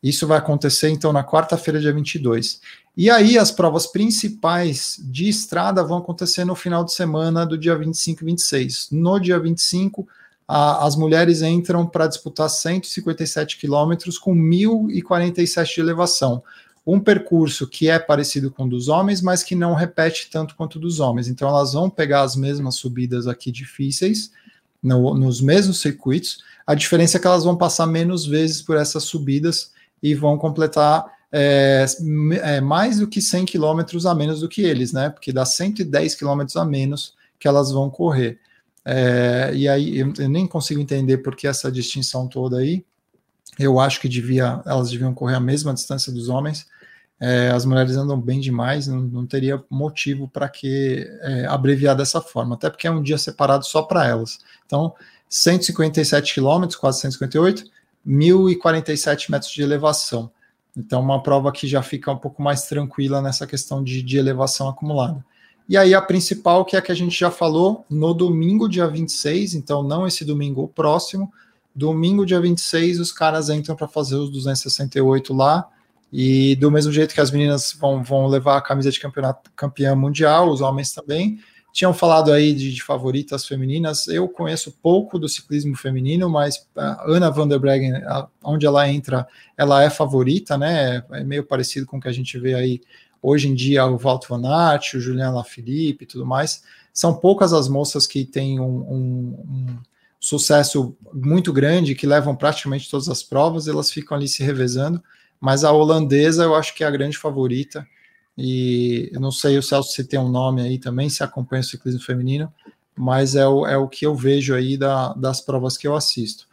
Isso vai acontecer então na quarta-feira, dia 22. E aí as provas principais de estrada vão acontecer no final de semana do dia 25 e 26. No dia 25, a, as mulheres entram para disputar 157 quilômetros com 1.047 de elevação. Um percurso que é parecido com o dos homens, mas que não repete tanto quanto o dos homens. Então elas vão pegar as mesmas subidas aqui difíceis, no, nos mesmos circuitos. A diferença é que elas vão passar menos vezes por essas subidas e vão completar é, é, mais do que 100 quilômetros a menos do que eles, né? Porque dá 110 quilômetros a menos que elas vão correr. É, e aí eu, eu, nem consigo entender por que essa distinção toda aí. Eu acho que devia, elas deviam correr a mesma distância dos homens. As mulheres andam bem demais, não, não teria motivo para que abreviar dessa forma, até porque é um dia separado só para elas. Então, 157 quilômetros, quase 158, 1.047 metros de elevação. Então, uma prova que já fica um pouco mais tranquila nessa questão de, de elevação acumulada. E aí, a principal, que é a que a gente já falou, no domingo, dia 26, então não esse domingo, o próximo, domingo, dia 26, os caras entram para fazer os 268 lá. E do mesmo jeito que as meninas vão, vão levar a camisa de campeonato campeã mundial, os homens também, tinham falado aí de, de, favoritas femininas. Eu conheço pouco do ciclismo feminino, mas a Ana van der Breggen, a, onde ela entra, ela é favorita, né? É meio parecido com o que a gente vê aí hoje em dia, o Walter Van Aert, o Julian Lafilippe e tudo mais. São poucas as moças que têm um, um, um sucesso muito grande, que levam praticamente todas as provas, elas ficam ali se revezando. Mas a holandesa eu acho que é a grande favorita E eu não sei o Celso se tem um nome aí também, se acompanha o ciclismo feminino, mas é o, é o que eu vejo aí da, das provas que eu assisto.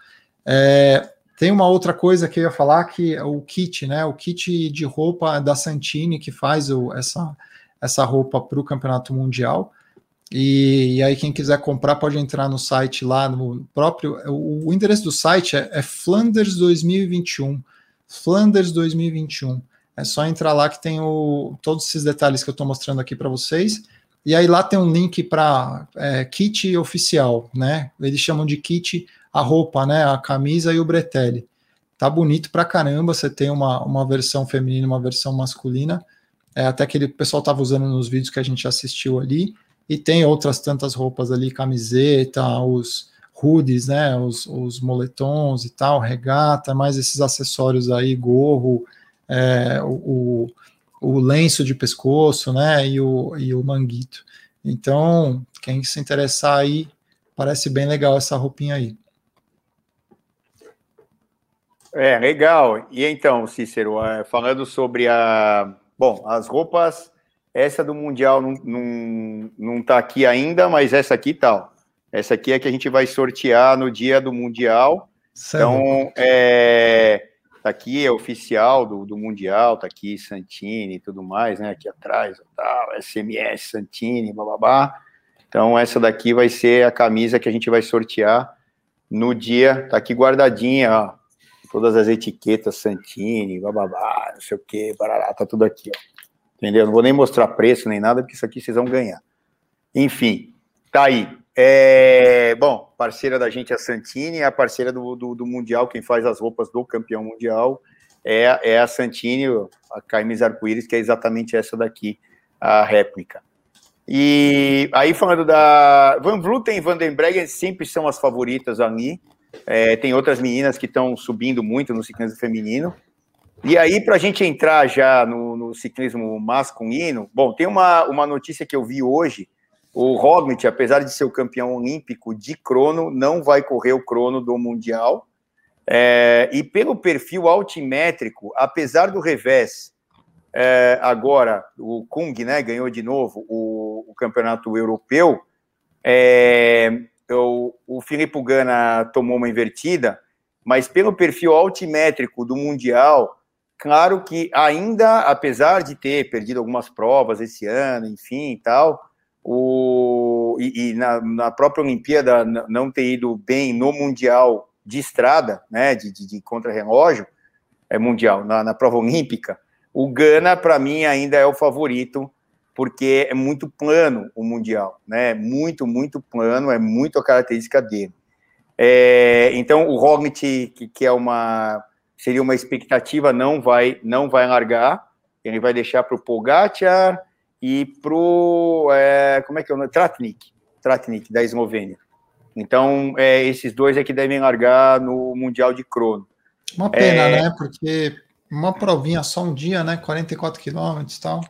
É, tem uma outra coisa que eu ia falar que é o kit, né? O kit de roupa da Santini que faz o, essa, essa roupa para o campeonato mundial. E, e, aí, quem quiser comprar pode entrar no site lá, no próprio. O, o endereço do site é, é Flanders 2021. Flanders 2021. É só entrar lá que tem o, todos esses detalhes que eu estou mostrando aqui para vocês. E aí lá tem um link para é, kit oficial, né? Eles chamam de kit a roupa, né? A camisa e o bretelle. Tá bonito pra caramba. Você tem uma, uma versão feminina, uma versão masculina. É, até que o pessoal tava usando nos vídeos que a gente assistiu ali. E tem outras tantas roupas ali, camiseta, os hoodies, né, os, os moletons e tal, regata, mais esses acessórios aí, gorro, é, o, o lenço de pescoço, né, e o, e o manguito. Então, quem se interessar aí, parece bem legal essa roupinha aí. É, legal. E então, Cícero, é, falando sobre a... Bom, as roupas essa do Mundial não, não, não tá aqui ainda, mas essa aqui tal. Essa aqui é que a gente vai sortear no dia do Mundial. Certo. Então, é, tá aqui, é oficial do, do Mundial, tá aqui Santini e tudo mais, né? Aqui atrás, tal, SMS Santini, bababá. Então, essa daqui vai ser a camisa que a gente vai sortear no dia, tá aqui guardadinha, ó. Todas as etiquetas Santini, bababá, não sei o que, barará, tá tudo aqui, ó. Entendeu? Não vou nem mostrar preço nem nada, porque isso aqui vocês vão ganhar. Enfim, tá aí. É, bom, parceira da gente é a Santini, é a parceira do, do, do, Mundial, quem faz as roupas do campeão mundial é, é a Santini, a camisa arco-íris, que é exatamente essa daqui, a réplica. E aí, falando da Van Vluten e Vandenberg, sempre são as favoritas ali. É, tem outras meninas que estão subindo muito no ciclismo feminino. E aí, para a gente entrar já no, no, ciclismo masculino, bom, tem uma, uma notícia que eu vi hoje. O Roglic, apesar de ser o campeão olímpico de crono, não vai correr o crono do Mundial. É, e pelo perfil altimétrico, apesar do revés, é, agora o Kung né, ganhou de novo o, o campeonato europeu, é, o, o Filipe Gana tomou uma invertida, mas pelo perfil altimétrico do Mundial, Claro que ainda, apesar de ter perdido algumas provas esse ano, enfim e tal, o, e, e na, na, própria Olimpíada não ter ido bem no Mundial de estrada, né, de, de, de contra-relógio, é mundial, na, na prova olímpica, o Gana, para mim, ainda é o favorito, porque é muito plano o Mundial, né? Muito, muito plano, é muito a característica dele. É, então, o Roglic, que, que é uma seria uma expectativa, não vai, não vai largar, ele vai deixar para o Pogacar e para o, é, como é que é o nome? Tratnik, Tratnik, da Eslovênia. Então, é, esses dois é que devem largar no Mundial de Crono. Uma pena, é... né? Porque uma provinha só um dia, né? 44 quilômetros e tal.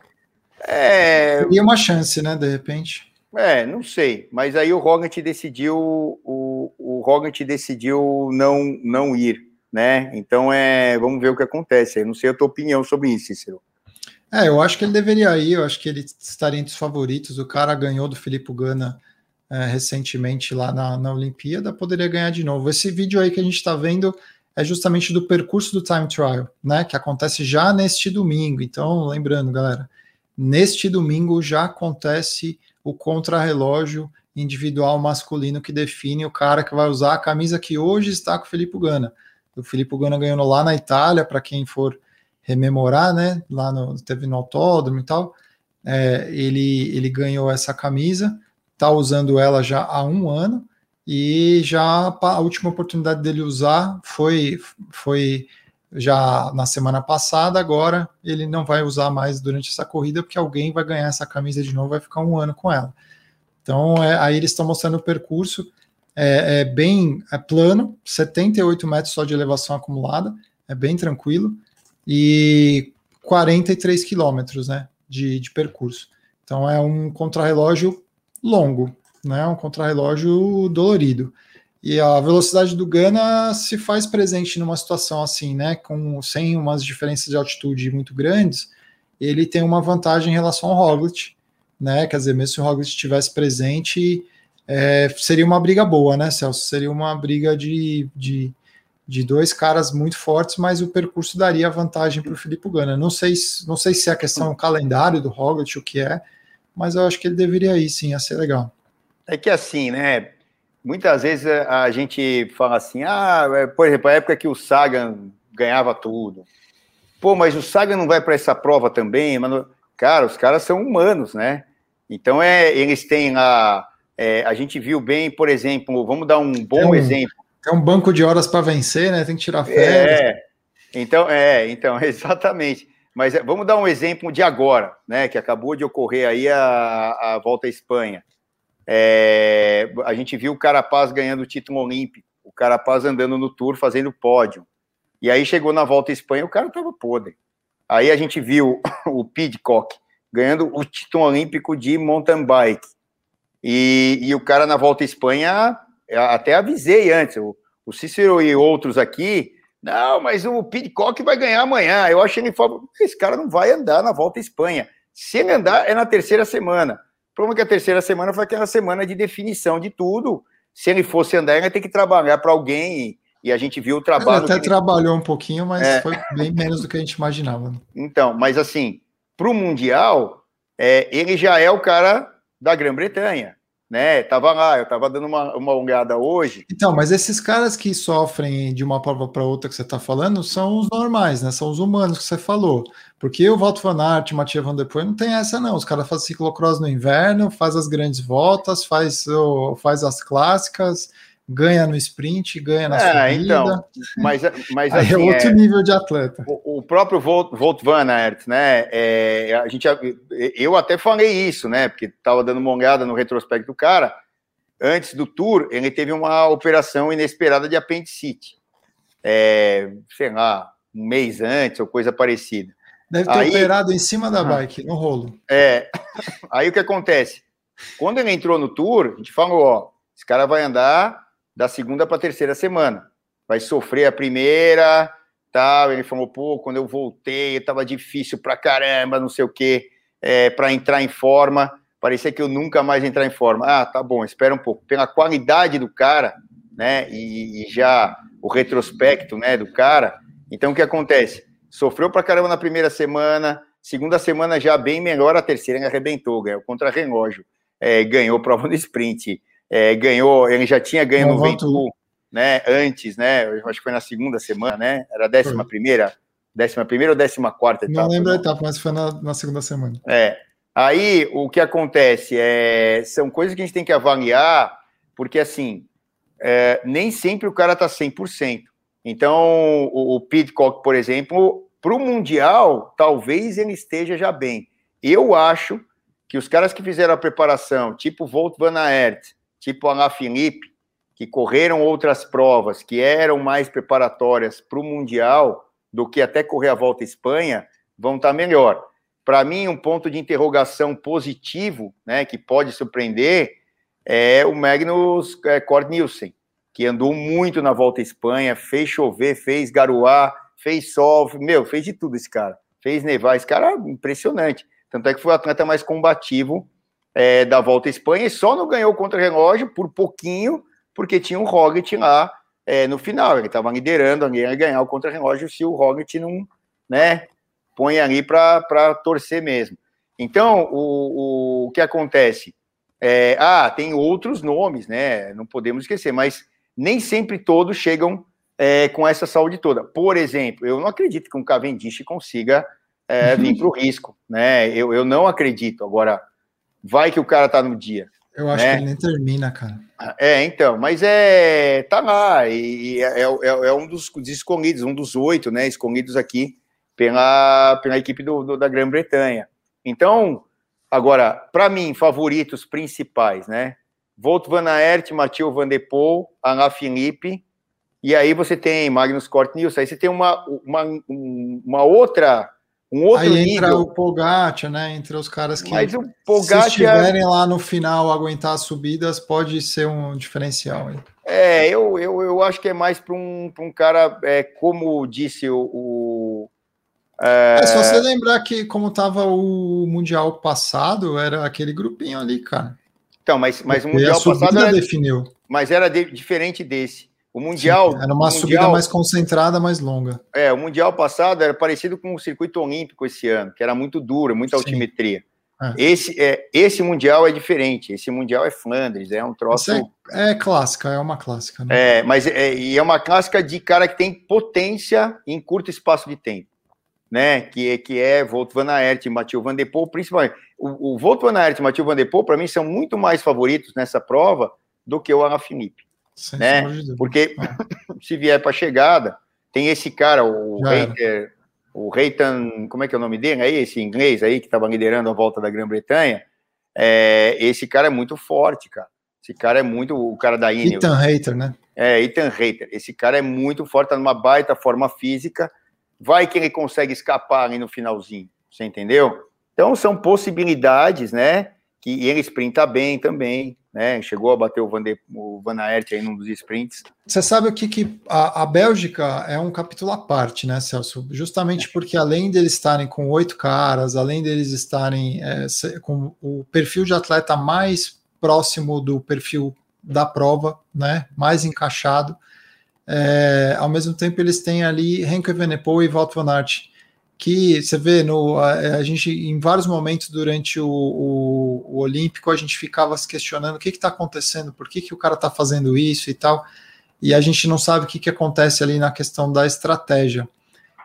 É. Teria uma chance, né? De repente. É, não sei. Mas aí o Roglic decidiu, o, o Roglic decidiu não, não ir né? Então é, vamos ver o que acontece. Eu não sei a tua opinião sobre isso, Cícero. É, eu acho que ele deveria ir, eu acho que ele estaria entre os favoritos. O cara ganhou do Felipe Gana é, recentemente lá na, na Olimpíada, poderia ganhar de novo. Esse vídeo aí que a gente está vendo é justamente do percurso do time trial, né? Que acontece já neste domingo. Então, lembrando, galera, neste domingo já acontece o contrarrelógio individual masculino que define o cara que vai usar a camisa que hoje está com o Felipe Gana o Filipe Gana ganhando lá na Itália, para quem for rememorar, né? Lá no, teve no autódromo e tal. É, ele, ele ganhou essa camisa, tá usando ela já há um ano, e já a última oportunidade dele usar foi, foi já na semana passada, agora ele não vai usar mais durante essa corrida, porque alguém vai ganhar essa camisa de novo, vai ficar um ano com ela. Então, é, aí eles estão mostrando o percurso é, é bem é plano, 78 metros só de elevação acumulada, é bem tranquilo, e 43 quilômetros né, de, de percurso. Então é um contrarrelógio longo, né, um contrarrelógio dolorido. E a velocidade do Gana se faz presente numa situação assim, né, com sem umas diferenças de altitude muito grandes, ele tem uma vantagem em relação ao Roglic, né? Quer dizer, mesmo se o Roglic estivesse presente, é, seria uma briga boa, né, Celso? Seria uma briga de, de, de dois caras muito fortes, mas o percurso daria vantagem para o Filipe Gana. Não sei, não sei se é a questão do calendário do Roglic, o que é, mas eu acho que ele deveria ir, sim, ia ser legal. É que assim, né? Muitas vezes a gente fala assim, ah, é, por exemplo, a época que o Sagan ganhava tudo. Pô, mas o Sagan não vai para essa prova também, mano. Cara, os caras são humanos, né? Então é, eles têm a, é, a gente viu bem, por exemplo, vamos dar um bom um, exemplo. É um banco de horas para vencer, né? Tem que tirar férias. É, então, é, então, (laughs) exatamente. Mas é, vamos dar um exemplo de agora, né? Que acabou de ocorrer aí a, a volta à Espanha. É, a gente viu o Carapaz ganhando o título olímpico, o Carapaz andando no Tour fazendo pódio. E aí chegou na volta à Espanha, o cara estava podre. Aí a gente viu (laughs) o Pidcock ganhando o título olímpico de mountain bike. E, e o cara na volta à Espanha, até avisei antes, o, o Cícero e outros aqui, não, mas o Pidcock vai ganhar amanhã. Eu achei ele falou, esse cara não vai andar na volta à Espanha. Se ele andar, é na terceira semana. O problema é que a terceira semana foi aquela semana de definição de tudo. Se ele fosse andar, ele ia ter que trabalhar para alguém e a gente viu o trabalho. Ele até trabalhou um pouquinho, mas é. foi bem menos do que a gente imaginava. Então, mas assim, para o Mundial, é, ele já é o cara da Grã-Bretanha, né? Tava lá, eu tava dando uma, uma olhada hoje. Então, mas esses caras que sofrem de uma prova para outra que você está falando são os normais, né? São os humanos que você falou. Porque o Walter Van Aert, Mathieu Van Der Poel, não tem essa não. Os caras fazem ciclocross no inverno, faz as grandes voltas, faz, faz as clássicas, ganha no sprint, ganha na é, subida. Então, mas, mas é assim, é outro é, nível de atleta. O, o próprio Volt, Volt Van Aert, né? É, a gente, eu até falei isso, né? Porque estava dando uma olhada no retrospecto do cara. Antes do Tour, ele teve uma operação inesperada de apendicite. É, sei lá, um mês antes ou coisa parecida. Deve ter aí, operado em cima da bike, no rolo. É. Aí o que acontece? Quando ele entrou no Tour, a gente falou, ó, esse cara vai andar da segunda para a terceira semana. Vai sofrer a primeira, tal. Ele falou, pô, quando eu voltei, estava difícil pra caramba, não sei o quê, é, para entrar em forma. Parecia que eu nunca mais entrar em forma. Ah, tá bom, espera um pouco. Pela qualidade do cara, né, e, e já o retrospecto, né, do cara. Então, o que acontece? Sofreu pra caramba na primeira semana, segunda semana já bem melhor, a terceira arrebentou, ganhou contra relógio, é, ganhou prova no sprint, é, ganhou, ele já tinha ganho no Ventoux, né, antes, né, eu acho que foi na segunda semana, né, era a décima foi. primeira, décima primeira ou décima quarta etapa? Não lembro a etapa, mas foi na, na, segunda semana. É, aí o que acontece é, são coisas que a gente tem que avaliar, porque assim, é, nem sempre o cara tá 100%. Então, o, o Pitcock, por exemplo, para o Mundial, talvez ele esteja já bem. Eu acho que os caras que fizeram a preparação, tipo Volt Van Aert, tipo Alain Felipe, que correram outras provas que eram mais preparatórias para o Mundial do que até correr a volta à Espanha, vão estar tá melhor. Para mim, um ponto de interrogação positivo, né, que pode surpreender, é o Magnus é, Kort Nielsen, que andou muito na volta à Espanha, fez chover, fez garoar, fez sol, meu, fez de tudo esse cara. Fez nevar, esse cara é impressionante. Tanto é que foi o atleta mais combativo é, da Volta à Espanha e só não ganhou contra relógio por pouquinho, porque tinha o Roglic lá é, no final. Ele estava liderando, alguém ia ganhar o contra relógio se o Roglic não né, põe ali para torcer mesmo. Então, o, o, o que acontece? É, ah, tem outros nomes, né? Não podemos esquecer, mas nem sempre todos chegam é, com essa saúde toda. Por exemplo, eu não acredito que um Cavendish consiga é, vir (laughs) para o risco, né? Eu, eu não acredito. Agora, vai que o cara tá no dia. Eu acho né? que ele nem termina, cara. É, então, mas é. Tá lá, e é, é, é, é um dos escolhidos, um dos oito, né? Escolhidos aqui pela, pela equipe do, do da Grã-Bretanha. Então, agora, para mim, favoritos principais, né? Volt Van Aert, Mathieu Van Der Poel, Alain Philippe, e aí você tem Magnus Cort Nielsen, aí você tem uma, uma, uma outra um outro Aí entra nível. o Pogacar, né? Entre os caras que Mas o Pogacar... se estiverem lá no final aguentar as subidas, pode ser um diferencial. Hein? É, eu, eu, eu acho que é mais para um, um cara, é, como disse o, o É... é só você lembrar que, como estava o Mundial passado, era aquele grupinho ali, cara. Então, mas, mas o Mundial passado. Era, definiu. Mas era de, diferente desse. O Mundial. Sim, era uma mundial, subida mais concentrada, mais longa. É, o Mundial passado era parecido com o circuito olímpico esse ano, que era muito duro, muita Sim. altimetria. É. Esse, é, esse Mundial é diferente. Esse Mundial é Flandres, é um troço. É, é, clássica, é uma clássica. Né? É, mas é, e é uma clássica de cara que tem potência em curto espaço de tempo. Né, que, que é Volt Van Aert e Mathieu Van Der Poel, principalmente. O, o Volt Van Aert e Mathieu Van Der Poel, para mim, são muito mais favoritos nessa prova do que o Alaphilippe. Né? Porque é. (laughs) se vier para chegada, tem esse cara, o Reiter, o Reitan, como é que é o nome dele aí, esse inglês aí que estava liderando a volta da Grã-Bretanha, é, esse cara é muito forte, cara. Esse cara é muito o cara da Ineos. Ethan Reiter, né? É, Ethan Reiter. Esse cara é muito forte, tá numa baita forma física. Vai que ele consegue escapar ali no finalzinho, você entendeu? Então são possibilidades, né? Que ele sprinta bem também né? Chegou a bater o Van, de, o Van Aert aí num dos sprints. Você sabe o que, que a, a, Bélgica é um capítulo à parte, né, Celso? Justamente porque além deles estarem com oito caras, além deles estarem é, com o perfil de atleta mais próximo do perfil da prova, né, mais encaixado, é, ao mesmo tempo eles têm ali Henke Venepoel e Wout van Aert, que você vê no a, a, gente em vários momentos durante o, o, o, Olímpico a gente ficava se questionando o que está acontecendo, por que, que o cara está fazendo isso e tal, e a gente não sabe o que, que acontece ali na questão da estratégia.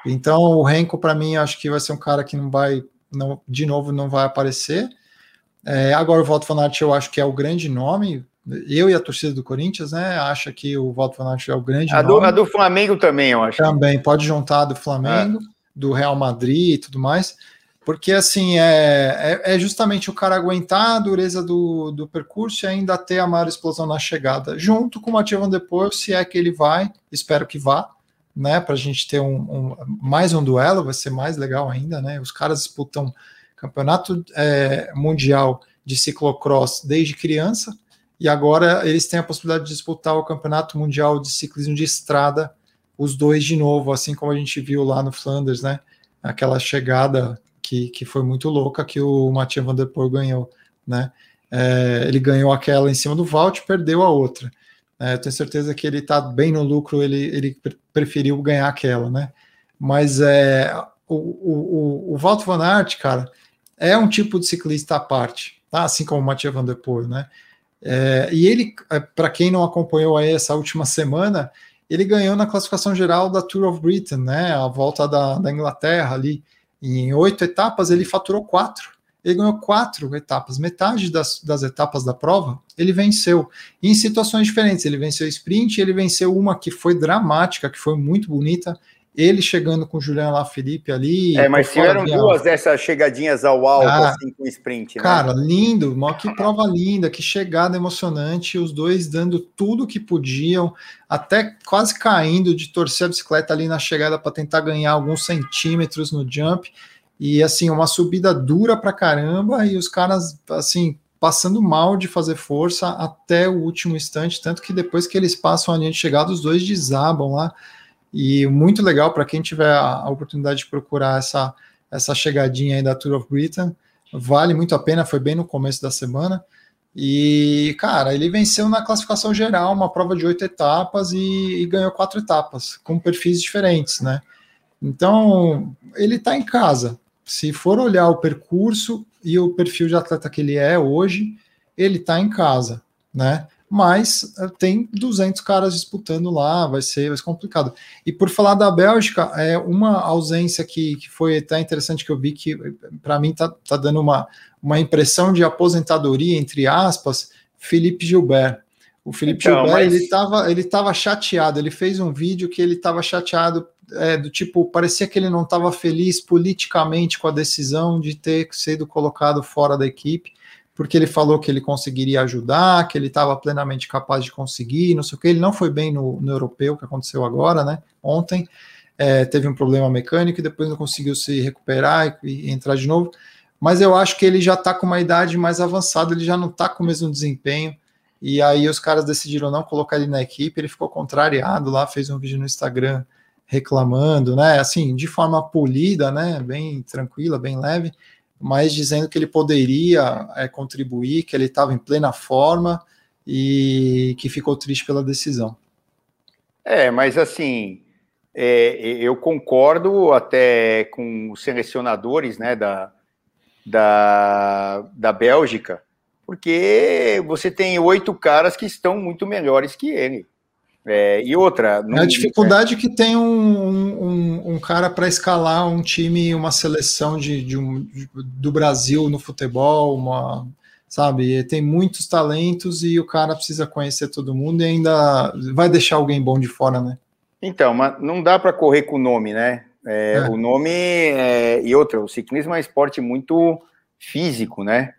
Então o Renko para mim acho que vai ser um cara que não vai, não, de novo não vai aparecer. É, agora o Walter Van Aert eu acho que é o grande nome. Eu e a torcida do Corinthians, né, acha que o Walter Van Aert é o grande a nome. Do, a do Flamengo também, eu acho. Também pode juntar do Flamengo. É do Real Madrid e tudo mais, porque assim é, é, é, justamente o cara aguentar a dureza do, do percurso e ainda ter a maior explosão na chegada, junto com o Mathieu Van se é que ele vai, espero que vá, né, para a gente ter um, um, mais um duelo, vai ser mais legal ainda, né, os caras disputam campeonato é, mundial de ciclocross desde criança, e agora eles têm a possibilidade de disputar o campeonato mundial de ciclismo de estrada os dois de novo, assim como a gente viu lá no Flanders, né? Aquela chegada que, que foi muito louca que o Mathieu Van Der Poel ganhou, né? É, ele ganhou aquela em cima do Valt, perdeu a outra. É, tenho certeza que ele está bem no lucro, ele, ele preferiu ganhar aquela, né? Mas é, o, o, o, o Van Aert, cara, é um tipo de ciclista à parte, tá? assim como o Mathieu Van Der Poel, né? É, e ele, é, para quem não acompanhou aí essa última semana, ele ganhou na classificação geral da Tour of Britain, né? A volta da, da Inglaterra ali. Em oito etapas, ele faturou quatro. Ele ganhou quatro etapas, metade das, das etapas da prova, ele venceu. em situações diferentes, ele venceu sprint, ele venceu uma que foi dramática, que foi muito bonita, ele chegando com o Julian Lafilippe ali. É, mas tiveram duas dessas chegadinhas ao alto, ah, assim, com sprint, né? Cara, lindo, uma que prova linda, que chegada emocionante, os dois dando tudo que podiam, até quase caindo de torcer a bicicleta ali na chegada para tentar ganhar alguns centímetros no jump. E assim, uma subida dura pra caramba, e os caras, assim, passando mal de fazer força até o último instante, tanto que depois que eles passam a linha de chegada, os dois desabam lá. E muito legal para quem tiver a oportunidade de procurar essa, essa chegadinha aí da Tour of Britain. Vale muito a pena, foi bem no começo da semana. E, cara, ele venceu na classificação geral, uma prova de oito etapas e, e ganhou quatro etapas, com perfis diferentes, né? Então, ele está em casa. Se for olhar o percurso e o perfil de atleta que ele é hoje, ele está em casa, né? Mas eh, tem 200 caras disputando lá, vai ser, vai ser complicado. E por falar da Bélgica, é uma ausência que, que foi até interessante que eu vi que para mim tá, tá dando uma, uma impressão de aposentadoria, entre aspas, Felipe Gilbert. O Felipe então, Gilbert, mas... ele estava ele tava chateado, ele fez um vídeo que ele estava chateado, é, do tipo, parecia que ele não estava feliz politicamente com a decisão de ter sido colocado fora da equipe porque ele falou que ele conseguiria ajudar, que ele estava plenamente capaz de conseguir, não sei o que. Ele não foi bem no, no europeu, que aconteceu agora, né? Ontem é, teve um problema mecânico e depois não conseguiu se recuperar e, e entrar de novo. Mas eu acho que ele já está com uma idade mais avançada, ele já não está com o mesmo desempenho. E aí os caras decidiram não colocar ele na equipe, ele ficou contrariado lá, fez um vídeo no Instagram reclamando, né? Assim, de forma polida, né? Bem tranquila, bem leve, mas dizendo que ele poderia é, contribuir, que ele estava em plena forma e que ficou triste pela decisão. É, mas assim, é, eu concordo até com os selecionadores, né, da, da, da Bélgica, porque você tem oito caras que estão muito melhores que ele. É, e outra. Não, é a dificuldade é... que tem um, um, um cara para escalar um time, uma seleção de, de um, de, do Brasil no futebol, uma, sabe? Tem muitos talentos e o cara precisa conhecer todo mundo e ainda vai deixar alguém bom de fora, né? Então, mas não dá para correr com o nome, né? É, é. O nome é, e outra, o ciclismo é um esporte muito físico, né?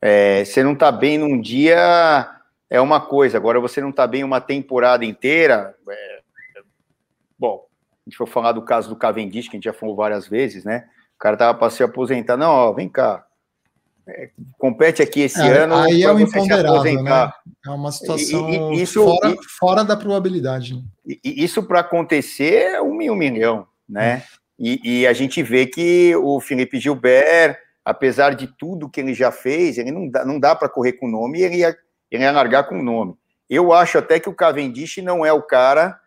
É, você não está bem num dia é uma coisa, agora você não está bem uma temporada inteira. É, bom, a gente for falar do caso do Cavendish, que a gente já falou várias vezes, né? O cara tava para se aposentar. Não, ó, vem cá. É, compete aqui esse é, ano. Aí é o imponderável, né? É uma situação e, e, isso, fora, e, fora, da probabilidade. isso para acontecer é um, um milhão, né? E, a gente vê que o Felipe Gilbert, apesar de tudo que ele já fez, ele não dá, não dá para correr com o nome, ele ia, ele ia largar com o nome. Eu acho até que o Cavendish não é o cara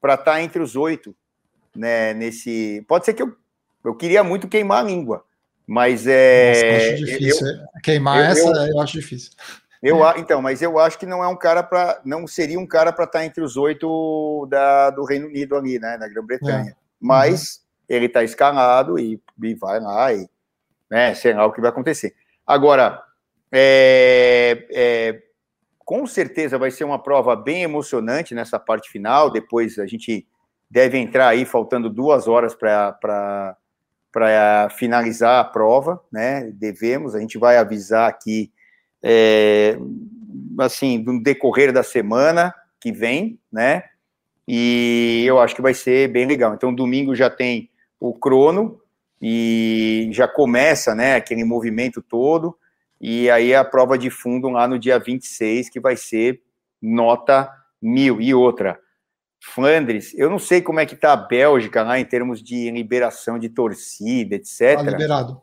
para estar tá entre os oito, né? Nesse. Pode ser que eu, eu queria muito queimar a língua, mas é. Nossa, eu acho difícil. Eu, Queimar eu, essa eu, eu acho difícil. Eu, então, mas eu acho que não é um cara para, não seria um cara para estar tá entre os oito da, do Reino Unido ali, né, na Grã-Bretanha. É. Mas uhum. ele está escalado e, e, vai lá e, né, sei lá o que vai acontecer. Agora, é, é, com certeza vai ser uma prova bem emocionante nessa parte final. Depois a gente deve entrar aí faltando duas horas para finalizar a prova, né? Devemos, a gente vai avisar aqui, é, assim, no decorrer da semana que vem, né? E eu acho que vai ser bem legal. Então, domingo já tem o crono e já começa, né? Aquele movimento todo. E aí a prova de fundo lá no dia 26, que vai ser nota mil. E outra, Flandres, eu não sei como é que está a Bélgica lá em termos de liberação de torcida, etc. Tá liberado.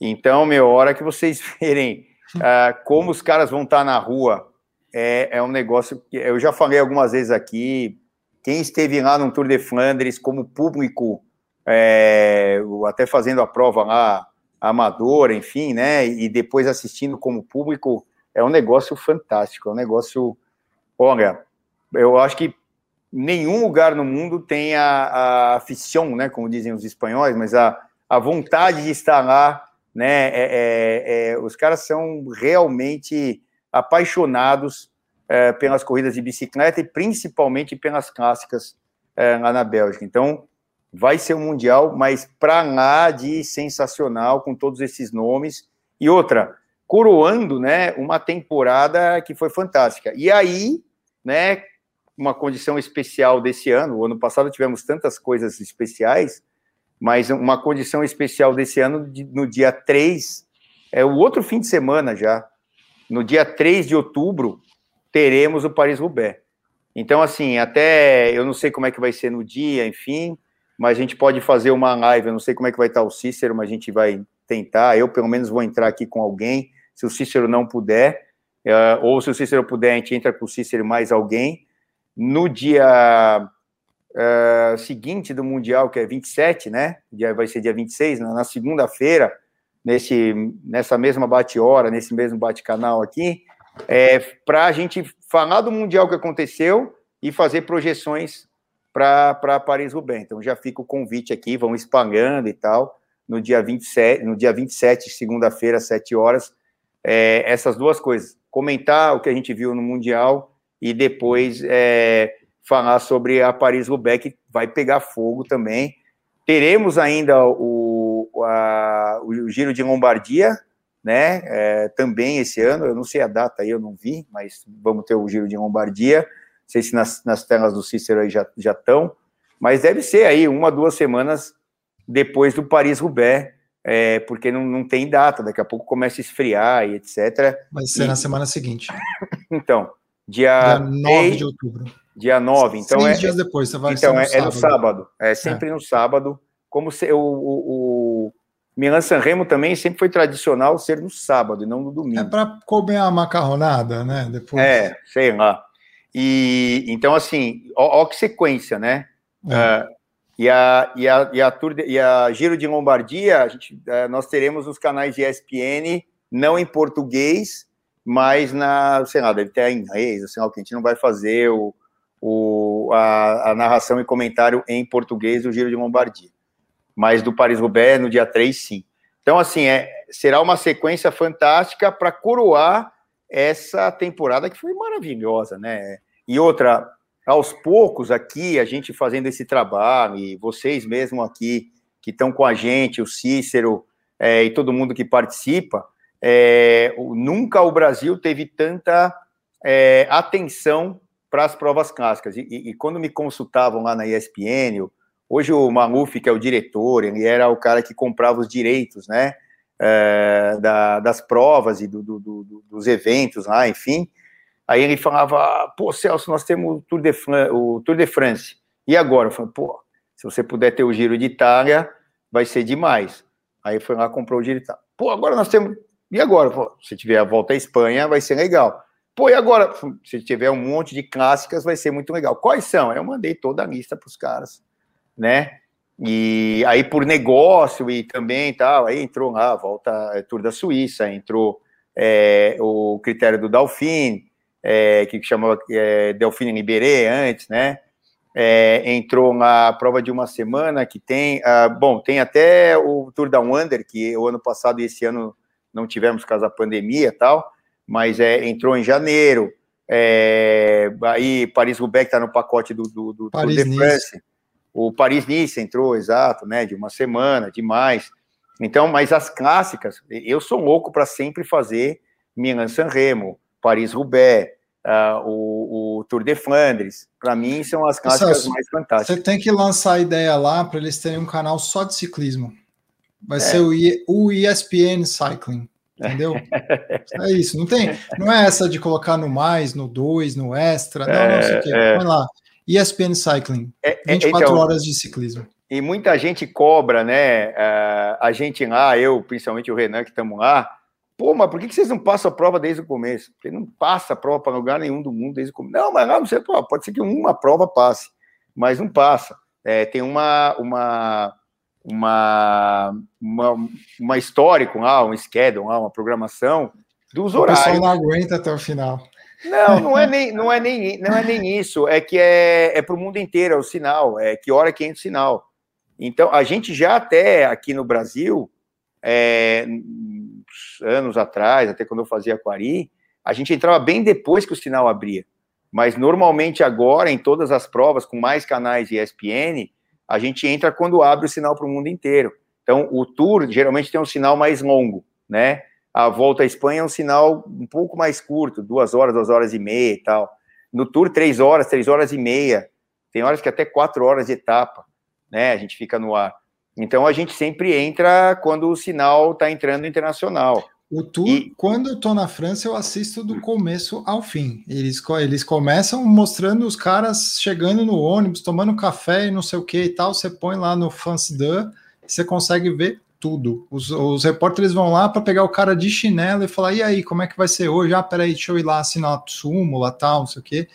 Então, meu, hora que vocês (laughs) verem uh, como os caras vão estar tá na rua, é, é um negócio que eu já falei algumas vezes aqui. Quem esteve lá no Tour de Flandres como público, é, até fazendo a prova lá, amadora, enfim, né? E depois assistindo como público, é um negócio fantástico, é um negócio. Olha, eu acho que nenhum lugar no mundo tem a, a afición, né, como dizem os espanhóis, mas a, a vontade de estar lá, né, é, é, é, os caras são realmente apaixonados é, pelas corridas de bicicleta e principalmente pelas clássicas é, lá na Bélgica. Então, vai ser um mundial, mas para lá de sensacional com todos esses nomes e outra coroando, né, uma temporada que foi fantástica. E aí, né, uma condição especial desse ano. O ano passado tivemos tantas coisas especiais, mas uma condição especial desse ano, no dia 3, é o outro fim de semana já. No dia 3 de outubro, teremos o Paris-Roubaix. Então, assim, até eu não sei como é que vai ser no dia, enfim, mas a gente pode fazer uma live. Eu não sei como é que vai estar o Cícero, mas a gente vai tentar. Eu, pelo menos, vou entrar aqui com alguém. Se o Cícero não puder, uh, ou se o Cícero puder, a gente entra com o Cícero mais alguém no dia uh, seguinte do Mundial, que é 27, né? Dia, vai ser dia 26, na, na segunda-feira, nesse, nessa mesma bate-hora, nesse mesmo bate-canal aqui, é, para a gente falar do Mundial que aconteceu e fazer projeções para Paris-Roubaix. Então já fica o convite aqui, vão espalhando e tal, no dia 27, no dia 27, segunda-feira, às 7 horas, é, essas duas coisas. Comentar o que a gente viu no Mundial e depois é, falar sobre a Paris-Roubaix, que vai pegar fogo também. Teremos ainda o, a, o Giro de Lombardia, né? É, também esse ano, eu não sei a data aí, eu não vi, mas vamos ter o Giro de Lombardia. Não sei se nas, nas telas do Cícero aí já estão, mas deve ser aí uma, duas semanas depois do Paris-Roubaix, é, porque não, não tem data, daqui a pouco começa a esfriar e etc. Vai ser e... na semana seguinte. (laughs) então, Dia, dia 9 de outubro. Dia 9. Então Seis é, dias depois, você vai então, no é, sábado. é no sábado. É sempre é. no sábado. Como se, o, o, o Milan Sanremo também sempre foi tradicional ser no sábado e não no domingo. É para comer a macarronada, né? Depois. É, sei lá. E então, assim, ó, ó que sequência, né? É. Uh, e, a, e, a, e, a Tour de, e a Giro de Lombardia, a gente, uh, nós teremos nos canais de ESPN, não em português, mas na, sei lá, deve ter em inglês, assim, ó, que a gente não vai fazer o, o, a, a, narração e comentário em português do Giro de Lombardia. Mas do Paris-Roubaix, no dia 3, sim. Então, assim, é, será uma sequência fantástica para coroar essa temporada que foi maravilhosa, né? E outra, aos poucos aqui, a gente fazendo esse trabalho, e vocês mesmo aqui que estão com a gente, o Cícero é, e todo mundo que participa, é, nunca o Brasil teve tanta é, atenção para as provas clássicas. E, e, e, quando me consultavam lá na ESPN, hoje o Maluf, que é o diretor, ele era o cara que comprava os direitos, né, é, da, das provas e do, do, do, dos eventos lá, enfim. Aí ele falava, pô, Celso, nós temos o Tour de, Fran o Tour de France. E agora? Eu falei, pô, se você puder ter o Giro de Itália, vai ser demais. Aí foi lá, comprou o Giro de Itália. Pô, agora nós temos... E agora? Se tiver a volta à Espanha, vai ser legal. Pô, e agora? Se tiver um monte de clássicas, vai ser muito legal. Quais são? Eu mandei toda a lista para os caras, né? E aí, por negócio e também tal, aí entrou lá a volta a Tour da Suíça, entrou é, o critério do Dauphine, é, que chamava é, Delfine Liberé antes, né? É, entrou na prova de uma semana que tem, ah, bom, tem até o Tour da Wander, que o ano passado e esse ano não tivemos por causa da pandemia e tal, mas é, entrou em janeiro. É, aí Paris-Roubaix está no pacote do, do, do Tour de France. O Paris-Nice entrou, exato, né? De uma semana, demais. Então, mas as clássicas, eu sou louco para sempre fazer Milan-San Remo, Paris-Roubaix, uh, o, o, Tour de Flandres. Para mim, são as clássicas Celso, mais fantásticas. Você tem que lançar a ideia lá para eles terem um canal só de ciclismo. Vai é. ser o, I, o ESPN Cycling. Entendeu? (laughs) é isso. Não tem, não é essa de colocar no mais, no 2, no extra. Não, é, não sei o quê. É. Põe lá. ESPN Cycling. 24 é, então, horas de ciclismo. E muita gente cobra, né? Uh, a gente lá, eu, principalmente o Renan, que estamos lá, Pô, mas por que vocês não passam a prova desde o começo? Porque não passa a prova para lugar nenhum do mundo desde o começo. Não, mas não, você, pô, pode ser que uma prova passe, mas não passa. É, tem uma, uma, uma, uma, uma histórico lá, um schedule lá, uma programação dos horários. O pessoal não aguenta até o final. Não, não é nem, não é nem, não é nem isso. É que é, é para o mundo inteiro, é o sinal. É que hora que entra o sinal. Então, a gente já até aqui no Brasil, é, anos atrás, até quando eu fazia Aquari, a gente entrava bem depois que o sinal abria. Mas normalmente agora, em todas as provas, com mais canais de ESPN, a gente entra quando abre o sinal para o mundo inteiro. Então, o Tour geralmente tem um sinal mais longo, né? A volta à Espanha é um sinal um pouco mais curto, duas horas, duas horas e meia e tal. No Tour, três horas, três horas e meia. Tem horas que até quatro horas de etapa, né? A gente fica no ar. Então a gente sempre entra quando o sinal está entrando internacional. O tour, e... quando eu estou na França, eu assisto do começo ao fim. Eles, eles começam mostrando os caras chegando no ônibus, tomando café e não sei o que e tal. Você põe lá no France 2, você consegue ver tudo. Os, os repórteres vão lá para pegar o cara de chinelo e falar: e aí, como é que vai ser hoje? Ah, peraí, deixa eu ir lá assinar a súmula, tal, não sei o que.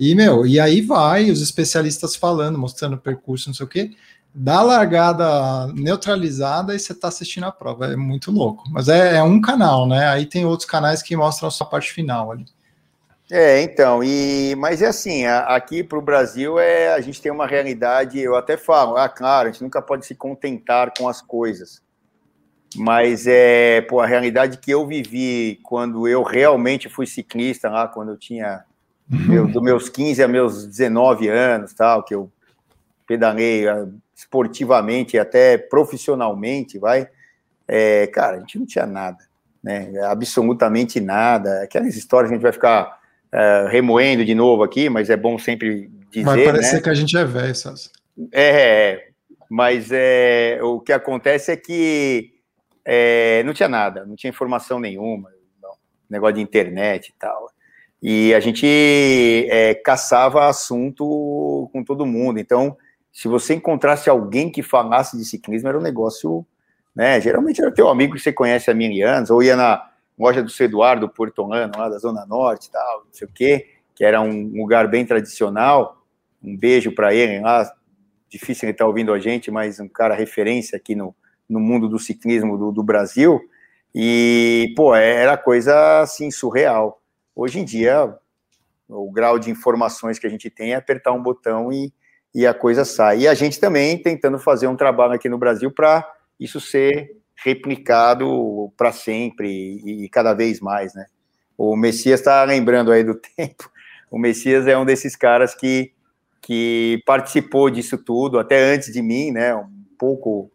E, meu, e aí vai os especialistas falando, mostrando o percurso, não sei o que dá a largada neutralizada e você está assistindo a prova. É muito louco. Mas é, é, um canal, né? Aí tem outros canais que mostram a sua parte final ali. É, então, e mas é assim, aqui para o Brasil é a gente tem uma realidade, eu até falo, ah, claro, a gente nunca pode se contentar com as coisas. Mas é, pô, a realidade que eu vivi quando eu realmente fui ciclista lá, quando eu tinha (laughs) uhum. dos meus 15 a meus 19 anos, tal, que eu pedalei esportivamente e até profissionalmente, vai, é, cara, a gente não tinha nada, né? Absolutamente nada. Aquelas histórias que a gente vai ficar é, remoendo de novo aqui, mas é bom sempre dizer. Vai parecer né? que a gente é velho, É, mas é, o que acontece é que é, não tinha nada, não tinha informação nenhuma, não, negócio de internet e tal. e a gente é, caçava assunto com todo mundo. Então, se você encontrasse alguém que falasse de ciclismo, era um negócio, né? Geralmente era teu amigo que você conhece há mil anos, ou ia na loja do Eduardo Portolano, lá da Zona Norte tal, não sei o quê, que era um lugar bem tradicional. Um beijo para ele lá. Difícil ele estar tá ouvindo a gente, mas um cara referência aqui no, no mundo do ciclismo do, do Brasil. E, pô, era coisa assim surreal. Hoje em dia, o grau de informações que a gente tem é apertar um botão e, e a coisa sai. E a gente também tentando fazer um trabalho aqui no Brasil para isso ser replicado para sempre e, e, cada vez mais, né? O Messias está lembrando aí do (laughs) tempo. O Messias é um desses caras que, que participou disso tudo, até antes de mim, né? Um pouco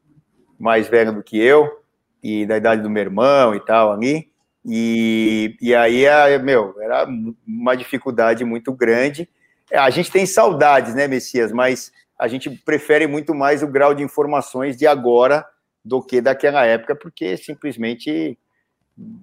mais velho do que eu, e da idade do meu irmão e tal ali. E, e aí, meu, era uma dificuldade muito grande. É, a gente tem saudades, né, Messias? Mas a gente prefere muito mais o grau de informações de agora do que daquela época, porque simplesmente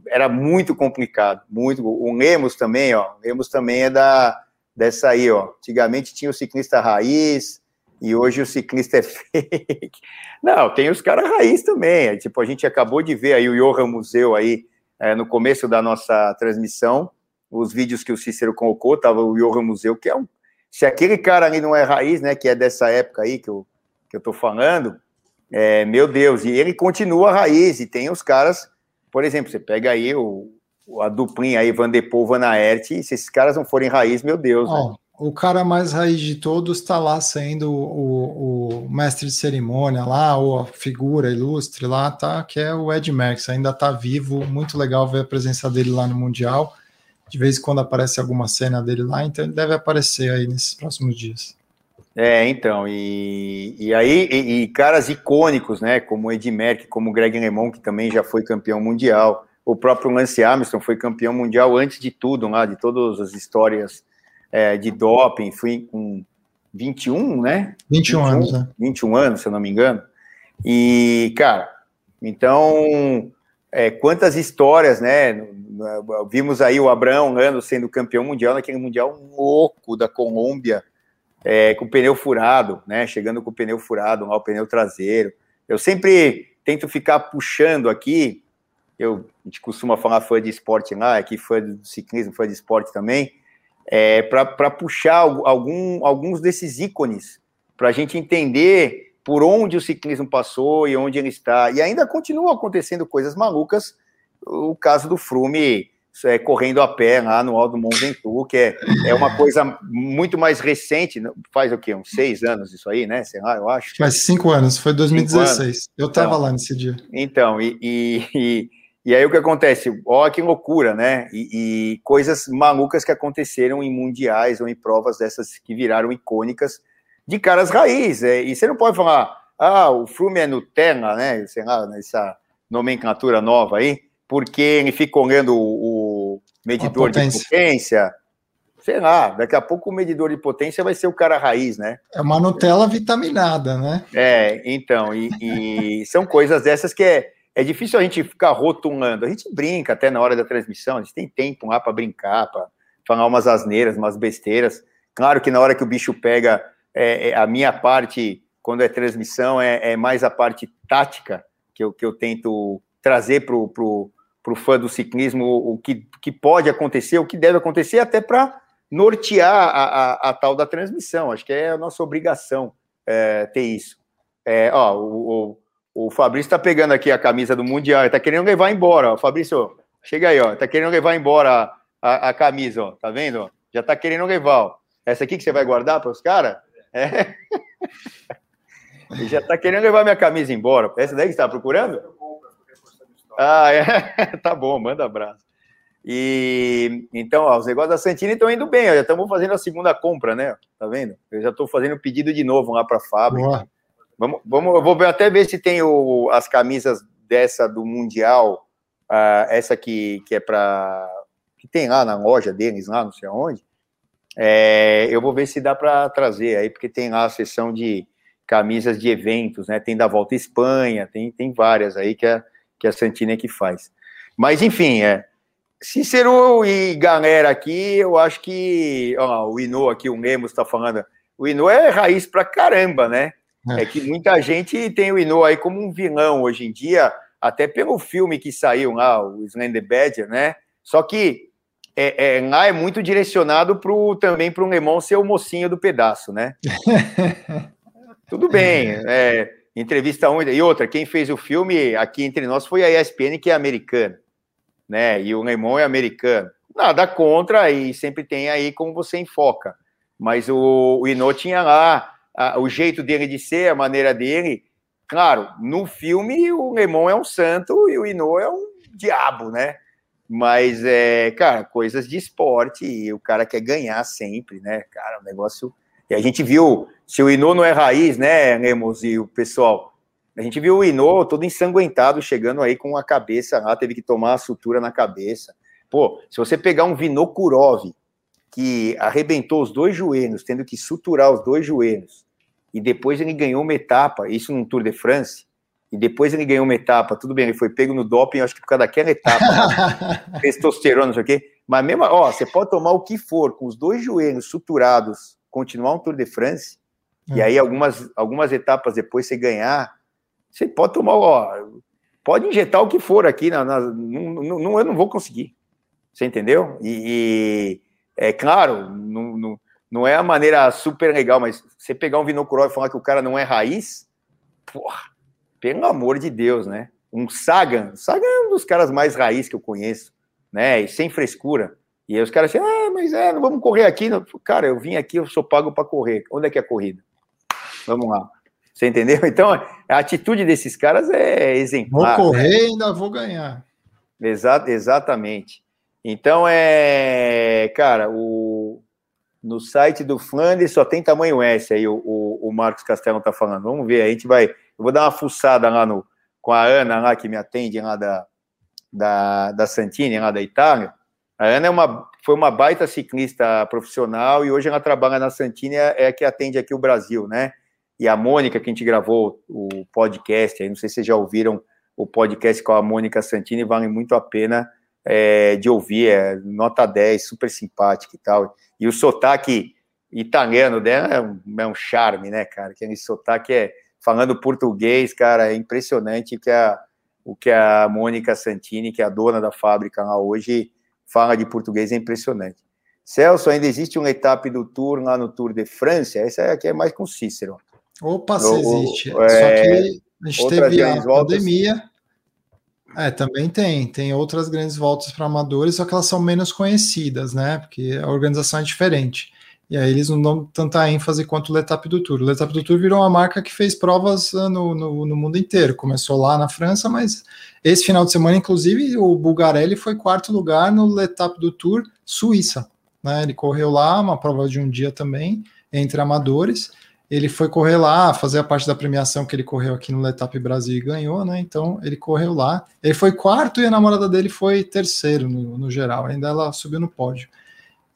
era muito complicado, muito. O Lemos também, ó, o Lemos também é da dessa aí, ó. Antigamente tinha o ciclista raiz e hoje o ciclista é (laughs) fake. Não, tem os caras raiz também. Tipo, a gente acabou de ver aí o Johan Museu aí é, no começo da nossa transmissão, os vídeos que o Cícero colocou, tava o Johan Museu, que é um. Se aquele cara ali não é raiz, né, que é dessa época aí que eu, que eu tô falando, é, meu Deus, e ele continua raiz, e tem os caras, por exemplo, você pega aí o, a duplinha aí, Van de Van Aert, e se esses caras não forem raiz, meu Deus, oh, né? O cara mais raiz de todos está lá sendo o, o, mestre de cerimônia lá, ou a figura ilustre lá, tá? Que é o Ed Merckx, ainda está vivo, muito legal ver a presença dele lá no Mundial. De vez em quando aparece alguma cena dele lá, então ele deve aparecer aí nesses próximos dias. É, então, e, e aí, e, e caras icônicos, né, como Ed Merckx, como Greg LeMond, que também já foi campeão mundial, o próprio Lance Armstrong foi campeão mundial antes de tudo, lá, de todas as histórias é, de doping, fui com 21, né? 21, 21 anos, né? 21 anos, se eu não me engano. E, cara, então, é, quantas histórias, né? Vimos aí o Abraão Lando sendo campeão mundial naquele mundial louco da Colômbia, é, com o pneu furado, né? Chegando com o pneu furado, lá o pneu traseiro. Eu sempre tento ficar puxando aqui. Eu, a gente costuma falar fã de esporte lá, aqui fã do ciclismo, fã de esporte também é, para puxar algum, alguns desses ícones, para a gente entender por onde o ciclismo passou e onde ele está. E ainda continuam acontecendo coisas malucas. O caso do Frume é, correndo a pé lá no Alto Mont Ventoux, que é, é uma coisa muito mais recente, faz o quê? Uns seis anos isso aí, né? Sei lá, eu acho. Faz cinco anos, foi 2016. Eu estava então, lá nesse dia. Então, e, e, e aí o que acontece? Olha que loucura, né? E, e, coisas malucas que aconteceram em mundiais ou em provas dessas que viraram icônicas de caras raiz. É, e você não pode falar, ah, o Flume é Nutella, né? Sei lá, nessa nomenclatura nova aí, porque ele fica olhando o, medidor de potência. Sei lá, daqui a pouco o medidor de potência vai ser o cara raiz, né? É uma Nutella vitaminada, né? É, então, e, e são coisas dessas que é é difícil a gente ficar rotulando. A gente brinca até na hora da transmissão, a gente tem tempo lá para brincar, para falar umas asneiras, umas besteiras. Claro que na hora que o bicho pega, é, é, a minha parte, quando é transmissão, é, é, mais a parte tática que eu, que eu tento trazer para o fã do ciclismo o que, que pode acontecer, o que deve acontecer, até para nortear a, a, a, tal da transmissão. Acho que é a nossa obrigação é, ter isso. É, ó, o, o Fabrício está pegando aqui a camisa do Mundial, está querendo levar embora. Ó. Fabrício, chega aí. Está querendo levar embora a, a, a, camisa, ó. Tá vendo? Já está querendo levar, ó. Essa aqui que você vai guardar para os caras? É. (laughs) Ele já está querendo levar minha camisa embora. Essa daí que você está procurando? Ah, é. (laughs) tá bom, manda abraço. E então, ó, os negócios da Santini estão indo bem, ó, já estamos fazendo a segunda compra, né? Tá vendo? Eu já estou fazendo pedido de novo lá para a fábrica. Boa. Vamos, vamos, eu vou até ver se tem o, as camisas dessa do Mundial, uh, essa que, que é para. que tem lá na loja deles, lá não sei aonde. É, eu vou ver se dá para trazer aí, porque tem lá a seção de camisas de eventos, né? Tem da Volta à Espanha, tem, tem várias aí que a, que a Santina é que faz. Mas, enfim, é, Cícero e galera aqui, eu acho que ó, o Ino aqui, o Nemos está falando, o Ino é raiz pra caramba, né? É. é que muita gente tem o Ino aí como um vilão hoje em dia, até pelo filme que saiu lá, o Slender Badger, né? Só que é, é, lá é muito direcionado pro, também para o Lemon ser o mocinho do pedaço, né? (laughs) Tudo bem, é, entrevista única. E outra, quem fez o filme aqui entre nós foi a ESPN, que é americana, né? E o Lemon é americano. Nada contra, e sempre tem aí como você enfoca. Mas o, o tinha lá a, o jeito dele de ser, a maneira dele. Claro, no filme o Lemon é um santo e o Ino é um diabo, né? Mas, é, cara, coisas de esporte e o cara quer ganhar sempre, né? Cara, o negócio. E a gente viu, se o Ino não é raiz, né, Lemos e o pessoal? A gente viu o Ino todo ensanguentado chegando aí com a cabeça lá, teve que tomar a sutura na cabeça. Pô, se você pegar um Vinokurov que arrebentou os dois joelhos, tendo que suturar os dois joelhos, e depois ele ganhou uma etapa, isso no Tour de France, e depois ele ganhou uma etapa, tudo bem, ele foi pego no doping, acho que por causa daquela etapa, (laughs) testosterona, não sei o quê, mas mesmo, ó, você pode tomar o que for, com os dois joelhos suturados, continuar um Tour de France, e hum. aí algumas, algumas etapas depois você ganhar, você pode tomar, ó, pode injetar o que for aqui, na, na não, não, eu não vou conseguir, você entendeu? E, e é claro, não, não, não é a maneira super legal, mas você pegar um Vinokurov e falar que o cara não é raiz, porra, pelo amor de Deus, né? Um Sagan, Sagan é um dos caras mais raiz que eu conheço, né? E sem frescura. E aí os caras assim, ah, mas é, não vamos correr aqui. Cara, eu vim aqui, eu sou pago para correr. Onde é que é a corrida? Vamos lá. Você entendeu? (laughs) Então, a atitude desses caras é exemplar. Vou correr e né? ainda vou ganhar. Exa exatamente. Então, é. Cara, o, no site do Flanders só tem tamanho S aí, o, o, o Marcos Castelo tá falando. Vamos ver, a gente vai eu vou dar uma fuçada lá no, com a Ana, lá que me atende lá da, da, da Santini, lá da Itália. A Ana é uma, foi uma baita ciclista profissional e hoje ela trabalha na Santini, é, é que atende aqui o Brasil, né? E a Mônica, que a gente gravou o podcast, aí não sei se vocês já ouviram o podcast com a Mônica Santini, vale muito a pena é, de ouvir, é nota 10, super simpática e tal. E o sotaque italiano dela é um, é um charme, né, cara? Aquele sotaque é falando português, cara, é impressionante que a, o que a Mônica Santini, que é a dona da fábrica lá hoje, fala de português, é impressionante. Celso, ainda existe uma etapa do Tour lá no Tour de França? Essa aqui é mais com Cícero. Opa, se existe. É, Só que a gente teve a pandemia. É, também tem. Tem outras grandes voltas para amadores, só que elas são menos conhecidas, né? Porque a organização é diferente. E aí eles não dão tanta ênfase quanto o Letap do Tour. O Letap do Tour virou uma marca que fez provas ah, no, no, no, mundo inteiro. Começou lá na França, mas esse final de semana, inclusive, o Bulgarelli foi quarto lugar no Letap do Tour Suíça. Né? Ele correu lá, uma prova de um dia também, entre amadores. Ele foi correr lá, fazer a parte da premiação que ele correu aqui no Letap Brasil e ganhou, né? Então ele correu lá. Ele foi quarto e a namorada dele foi terceiro no, no geral. Ainda ela subiu no pódio.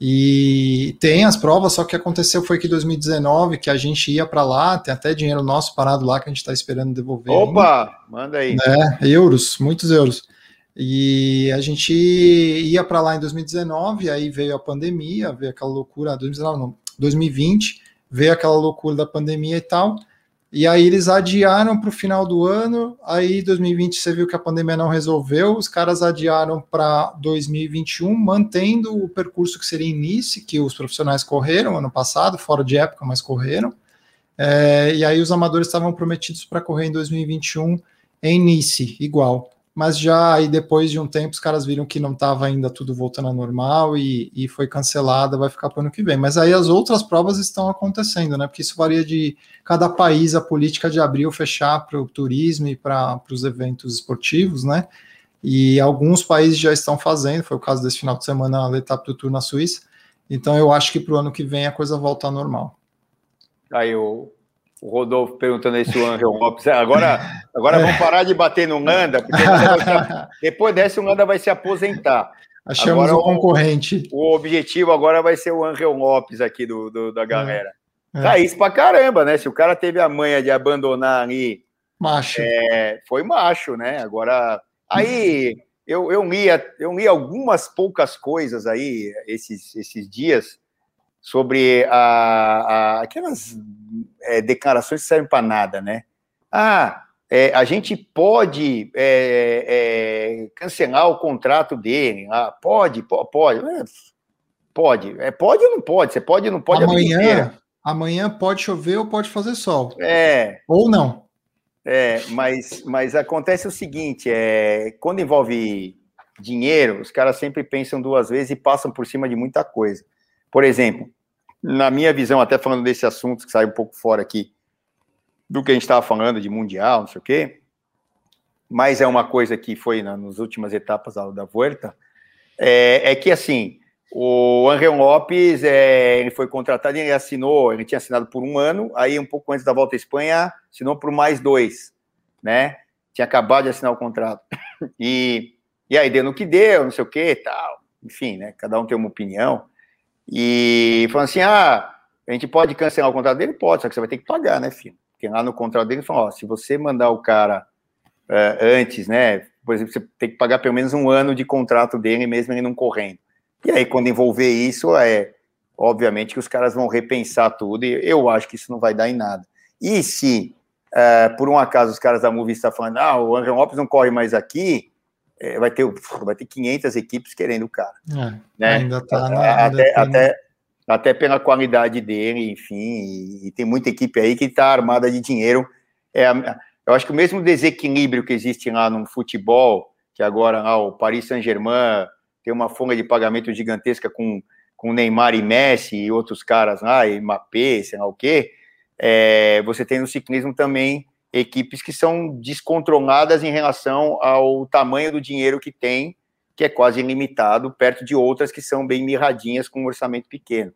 E tem as provas, só que aconteceu foi que em 2019, que a gente ia para lá, tem até dinheiro nosso parado lá que a gente está esperando devolver. Opa, ainda. manda aí. É, euros, muitos euros. E a gente ia para lá em 2019, aí veio a pandemia, veio aquela loucura, 2019 não, 2020, veio aquela loucura da pandemia e tal. E aí eles adiaram para o final do ano. Aí 2020 você viu que a pandemia não resolveu. Os caras adiaram para 2021, mantendo o percurso que seria início que os profissionais correram ano passado, fora de época, mas correram. É, e aí os amadores estavam prometidos para correr em 2021 em Nice, igual mas já aí depois de um tempo os caras viram que não estava ainda tudo voltando ao normal e, e foi cancelada, vai ficar para o ano que vem. Mas aí as outras provas estão acontecendo, né? Porque isso varia de cada país, a política de abrir ou fechar para o turismo e para os eventos esportivos, né? E alguns países já estão fazendo, foi o caso desse final de semana, a Letap do Tour na Suíça. Então eu acho que para o ano que vem a coisa volta ao normal. Aí o, o Rodolfo perguntando aí se o Angel Lopes. Agora, agora vamos parar de bater no Nanda, porque (laughs) depois dessa o Nanda vai se aposentar. Achamos agora, um concorrente. O, o, objetivo agora vai ser o Angel Lopes aqui do, do da galera. É. Raiz pra caramba, né? Se o cara teve a manha de abandonar ali. Macho. É, foi macho, né? Agora. Aí eu, eu, li, eu li algumas poucas coisas aí esses, esses dias sobre a, a aquelas é, declarações que servem para nada, né? Ah, é, a gente pode é, é, cancelar o contrato dele. Ah, pode, pode, pode. É, pode. É, pode ou não pode? Você pode ou não pode? Amanhã, amanhã pode chover ou pode fazer sol. É. Ou não. É, mas, mas acontece o seguinte: é, quando envolve dinheiro, os caras sempre pensam duas vezes e passam por cima de muita coisa. Por exemplo, na minha visão, até falando desse assunto que sai um pouco fora aqui, do que a gente estava falando de mundial, não sei o quê, mas é uma coisa que foi na, nas últimas etapas da, da Vuelta, é, é, que assim, o Angel Lopes, é, ele foi contratado, ele assinou, ele tinha assinado por um ano, aí um pouco antes da volta à Espanha, assinou por mais dois, né? Tinha acabado de assinar o contrato. (coughs) E, e aí deu no que deu, não sei o que tal. Enfim, né? Cada um tem uma opinião. E falando assim: ah, a gente pode cancelar o contrato dele? Pode, só que você vai ter que pagar, né, filho? Porque lá no contrato dele fala, ó, se você mandar o cara uh, antes, né, por exemplo, você tem que pagar pelo menos um ano de contrato dele, mesmo ele não correndo. E aí, quando envolver isso, é obviamente que os caras vão repensar tudo, e eu acho que isso não vai dar em nada. E se, uh, por um acaso, os caras da Movie estão falando, ah, o André Lopes não corre mais aqui, é, vai, ter, vai ter 500 equipes querendo o cara. É, né? Ainda tá, né? até, ainda até, até pela qualidade dele, enfim, e, e tem muita equipe aí que está armada de dinheiro. É, eu acho que o mesmo desequilíbrio que existe lá no futebol, que agora lá o Paris Saint-Germain tem uma folha de pagamento gigantesca com, com Neymar e Messi e outros caras lá, e Mbappé, sei lá o quê, é, você tem no ciclismo também equipes que são descontroladas em relação ao tamanho do dinheiro que tem que é quase ilimitado, perto de outras que são bem mirradinhas com um orçamento pequeno.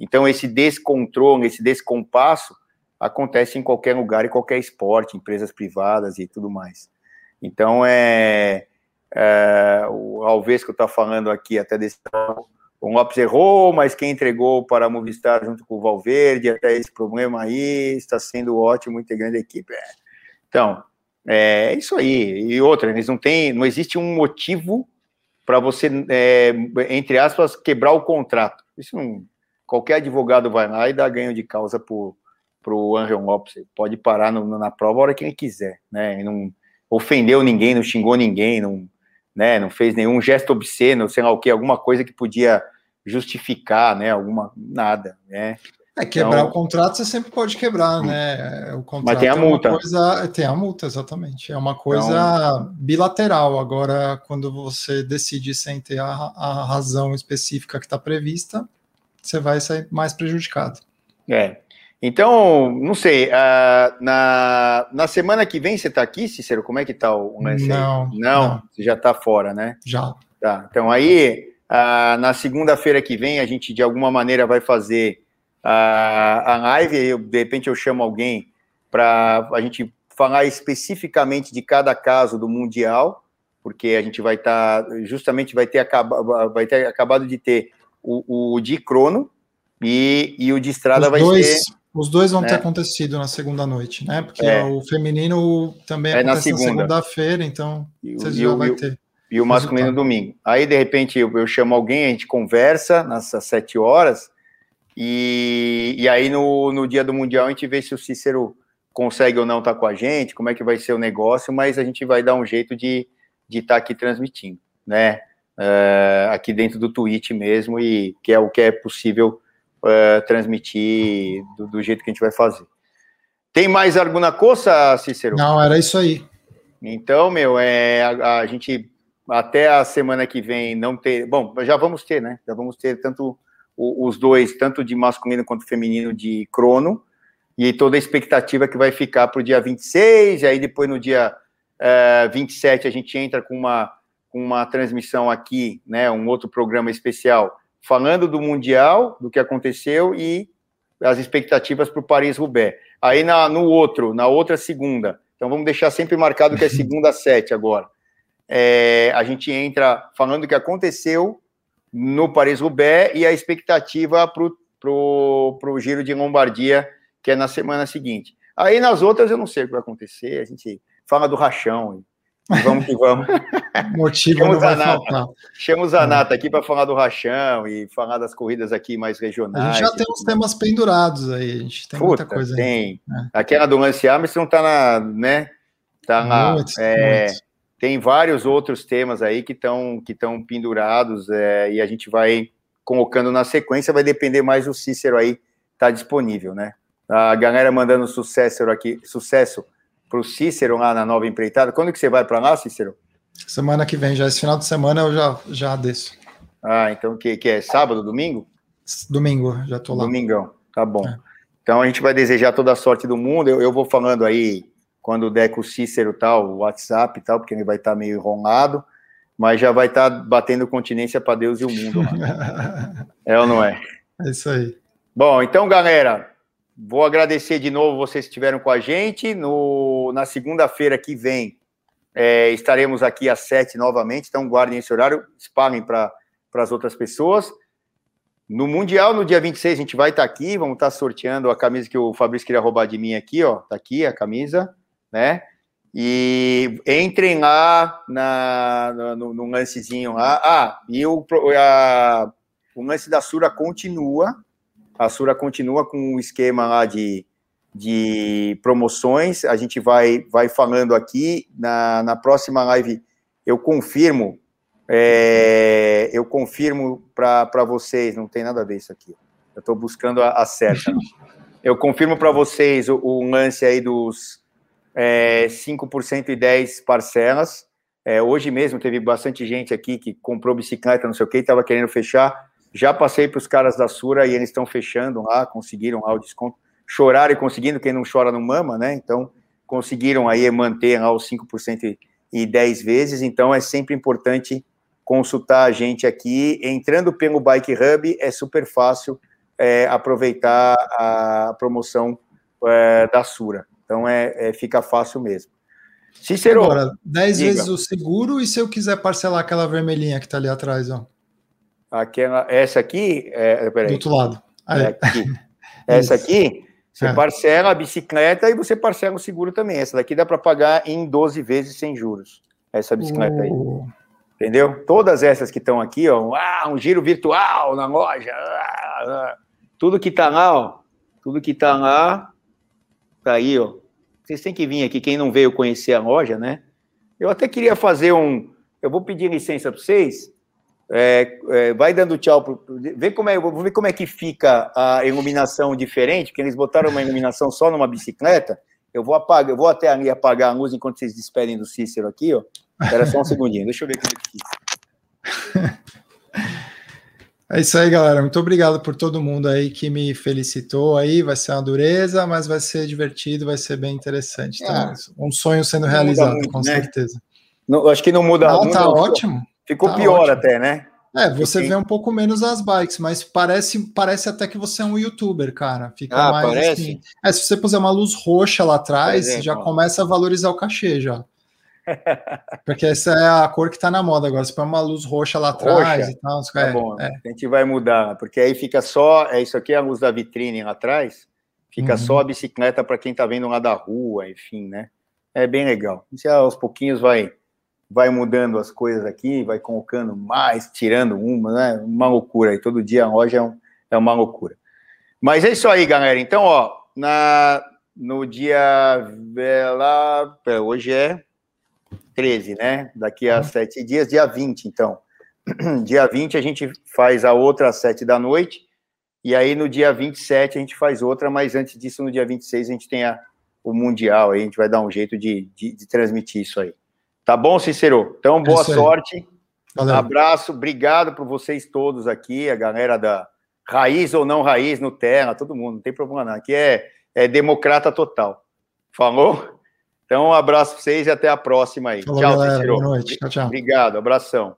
Então, esse descontrole, esse descompasso, acontece em qualquer lugar, em qualquer esporte, empresas privadas e tudo mais. Então, é, é o Alves que eu estou falando aqui, até desse o Lopes errou, mas quem entregou para a Movistar junto com o Valverde, até esse problema aí, está sendo ótimo, integrante da equipe. É. Então, é isso aí. E outra, eles não têm, não existe um motivo para você, é, entre aspas, quebrar o contrato. Isso não, qualquer advogado vai lá e dá ganho de causa para o Angel Lopes. Pode parar no, na prova a hora que ele quiser, né? Ele não ofendeu ninguém, não xingou ninguém, não, né, não fez nenhum gesto obsceno, sei lá o que, alguma coisa que podia justificar, né? Alguma nada, né? É, quebrar então, o contrato você sempre pode quebrar, né? O contrato mas tem a é multa. Coisa, tem a multa, exatamente. É uma coisa então, bilateral. Agora, quando você decide sem ter a, a razão específica que está prevista, você vai sair mais prejudicado. É. Então, não sei, uh, na, na semana que vem você está aqui, Cícero? Como é que está o lance não, não, não, você já está fora, né? Já. Tá, então aí, uh, na segunda-feira que vem, a gente de alguma maneira vai fazer a, a live, eu, de repente eu chamo alguém para a gente falar especificamente de cada caso do Mundial, porque a gente vai estar, tá, justamente vai ter, acaba, vai ter acabado de ter o, o de crono e, e o de estrada os vai dois, ser. Os dois vão né? ter acontecido na segunda noite, né? Porque é. o feminino também é acontece na segunda-feira, então e, você já vai ter. E o masculino domingo. Aí, de repente, eu, eu chamo alguém, a gente conversa nessas sete horas, e, e aí no, no dia do Mundial a gente vê se o Cícero consegue ou não estar tá com a gente, como é que vai ser o negócio, mas a gente vai dar um jeito de estar de tá aqui transmitindo, né? Uh, aqui dentro do Twitch mesmo, e que é o que é possível uh, transmitir do, do, jeito que a gente vai fazer. Tem mais alguma coisa, Cícero? Não, era isso aí. Então, meu, é, a, a gente até a semana que vem não ter. Bom, já vamos ter, né? Já vamos ter tanto os dois, tanto de masculino quanto feminino, de crono, e toda a expectativa que vai ficar para o dia 26, e aí depois no dia é, 27 a gente entra com uma, com uma transmissão aqui, né, um outro programa especial, falando do Mundial, do que aconteceu e as expectativas para o Paris-Roubaix. Aí na, no outro, na outra segunda, então vamos deixar sempre marcado que é segunda (laughs) sete agora. É, a gente entra falando do que aconteceu no Paris-Roubaix e a expectativa para o Giro de Lombardia, que é na semana seguinte. Aí nas outras eu não sei o que vai acontecer, a gente fala do rachão Vamos que vamos. (laughs) Motivo não vai faltar. Chama o Zanata é. aqui para falar do rachão e falar das corridas aqui mais regionais. A gente já tem uns temas pendurados aí, a gente tem Puta, muita coisa. Tem. É. Aquela do Lance Armstrong está na, né? Tá na, é, tem vários outros temas aí que estão que pendurados é, e a gente vai colocando na sequência, vai depender mais do Cícero aí tá disponível, né? A galera mandando sucesso aqui, sucesso para o Cícero lá na nova empreitada. Quando que você vai para lá, Cícero? Semana que vem, já esse final de semana eu já, já desço. Ah, então que, que é sábado, domingo? Domingo, já tô lá. Domingão, tá bom. É. Então a gente vai desejar toda a sorte do mundo. Eu, eu vou falando aí quando der com o Cícero tal, o WhatsApp e tal, porque ele vai estar tá meio enrolado, mas já vai estar tá batendo continência para Deus e o mundo. (laughs) é ou não é? É isso aí. Bom, então, galera, Vou agradecer de novo vocês que estiveram com a gente. No, na segunda-feira que vem, é, estaremos aqui às sete novamente, então guardem esse horário, espalhem para as outras pessoas. No Mundial, no dia 26, a gente vai estar tá aqui, vamos estar tá sorteando a camisa que o Fabrício queria roubar de mim aqui, ó. Tá aqui a camisa, né? E entrem lá na, no, no lancezinho lá. Ah, e o, a, o lance da Sura continua, a Sura continua com um esquema lá de, de promoções. A gente vai, vai falando aqui. Na, na próxima live, eu confirmo. É, eu confirmo para vocês. Não tem nada a ver isso aqui. Eu estou buscando a, a certa. (laughs) eu confirmo para vocês o, o, lance aí dos é, 5% e 10 parcelas. É, hoje mesmo teve bastante gente aqui que comprou bicicleta, não sei o que, estava querendo fechar. Já passei para os caras da Sura e eles estão fechando lá, conseguiram lá o desconto. Choraram e conseguindo, quem não chora não mama, né? Então, conseguiram aí manter lá os 5% e 10 vezes. Então, é sempre importante consultar a gente aqui. Entrando pelo Bike Hub, é super fácil é, aproveitar a promoção é, da Sura. Então, é, é, fica fácil mesmo. Cícero. Agora, 10 vezes o seguro e se eu quiser parcelar aquela vermelhinha que está ali atrás, ó. Aquela, essa aqui, é, peraí, do outro lado. É aqui. (laughs) essa aqui, você é. parcela a bicicleta e você parcela o seguro também. Essa daqui dá para pagar em 12 vezes sem juros. Essa bicicleta aí. Uh. Entendeu? Todas essas que estão aqui, ó, ah, um giro virtual na loja. Ah, ah. Tudo que tá lá, ó, tudo que tá lá, tá aí, ó. Vocês têm que vir aqui, quem não veio conhecer a loja, né? Eu até queria fazer um. Eu vou pedir licença para vocês é, é, vai dando tchau. Pro, vê como é, vou ver como é que fica a iluminação diferente, porque eles botaram uma iluminação só numa bicicleta. Eu vou apagar, eu vou até ali apagar a luz enquanto vocês despedem do Cícero aqui, ó. Espera só um segundinho, deixa eu ver como é que fica. (laughs) É isso aí, galera. Muito obrigado por todo mundo aí que me felicitou aí. Vai ser uma dureza, mas vai ser divertido, vai ser bem interessante. Então, é. um sonho sendo realizado, muito, com né? certeza. Não, acho que não muda. Não, tá ótimo. Ficou tá pior ótimo. até, né? É, você vê um pouco menos as bikes, mas parece, parece até que você é um youtuber, cara. Fica ah, mais parece? assim. É, se você puser uma luz roxa lá atrás, exemplo, já começa a valorizar o cachê já. (laughs) Porque essa é a cor que tá na moda agora. Você põe uma luz roxa lá atrás e tal. Tá é, bom, é. a gente vai mudar, porque aí fica só. É isso aqui é a luz da vitrine lá atrás. Fica uhum. só a bicicleta para quem tá vendo lá da rua, enfim, né? É bem legal. Isso aos pouquinhos vai vai mudando as coisas aqui, vai colocando mais, tirando uma, né? Uma loucura. E todo dia a loja é, um, é uma loucura. Mas é isso aí, galera. Então, ó, na, no dia. Lá, hoje é 13, né? Daqui a sete dias, dia 20, então. (clears throat) Dia 20 a gente faz a outra às sete da noite. E aí no dia 27 a gente faz outra, mas antes disso, no dia 26, a gente tem a, o Mundial. Aí a gente vai dar um jeito de, de, de transmitir isso aí. Tá bom, Cícero? Então, boa sorte. Valeu. Abraço, obrigado por vocês todos aqui, a galera da raiz ou não raiz no Terra, todo mundo, não tem problema não. Aqui é, é democrata total. Falou? Então, um abraço para vocês e até a próxima aí. Falou, tchau, galera, Cícero. Boa noite. Tchau, tchau. Obrigado, abração.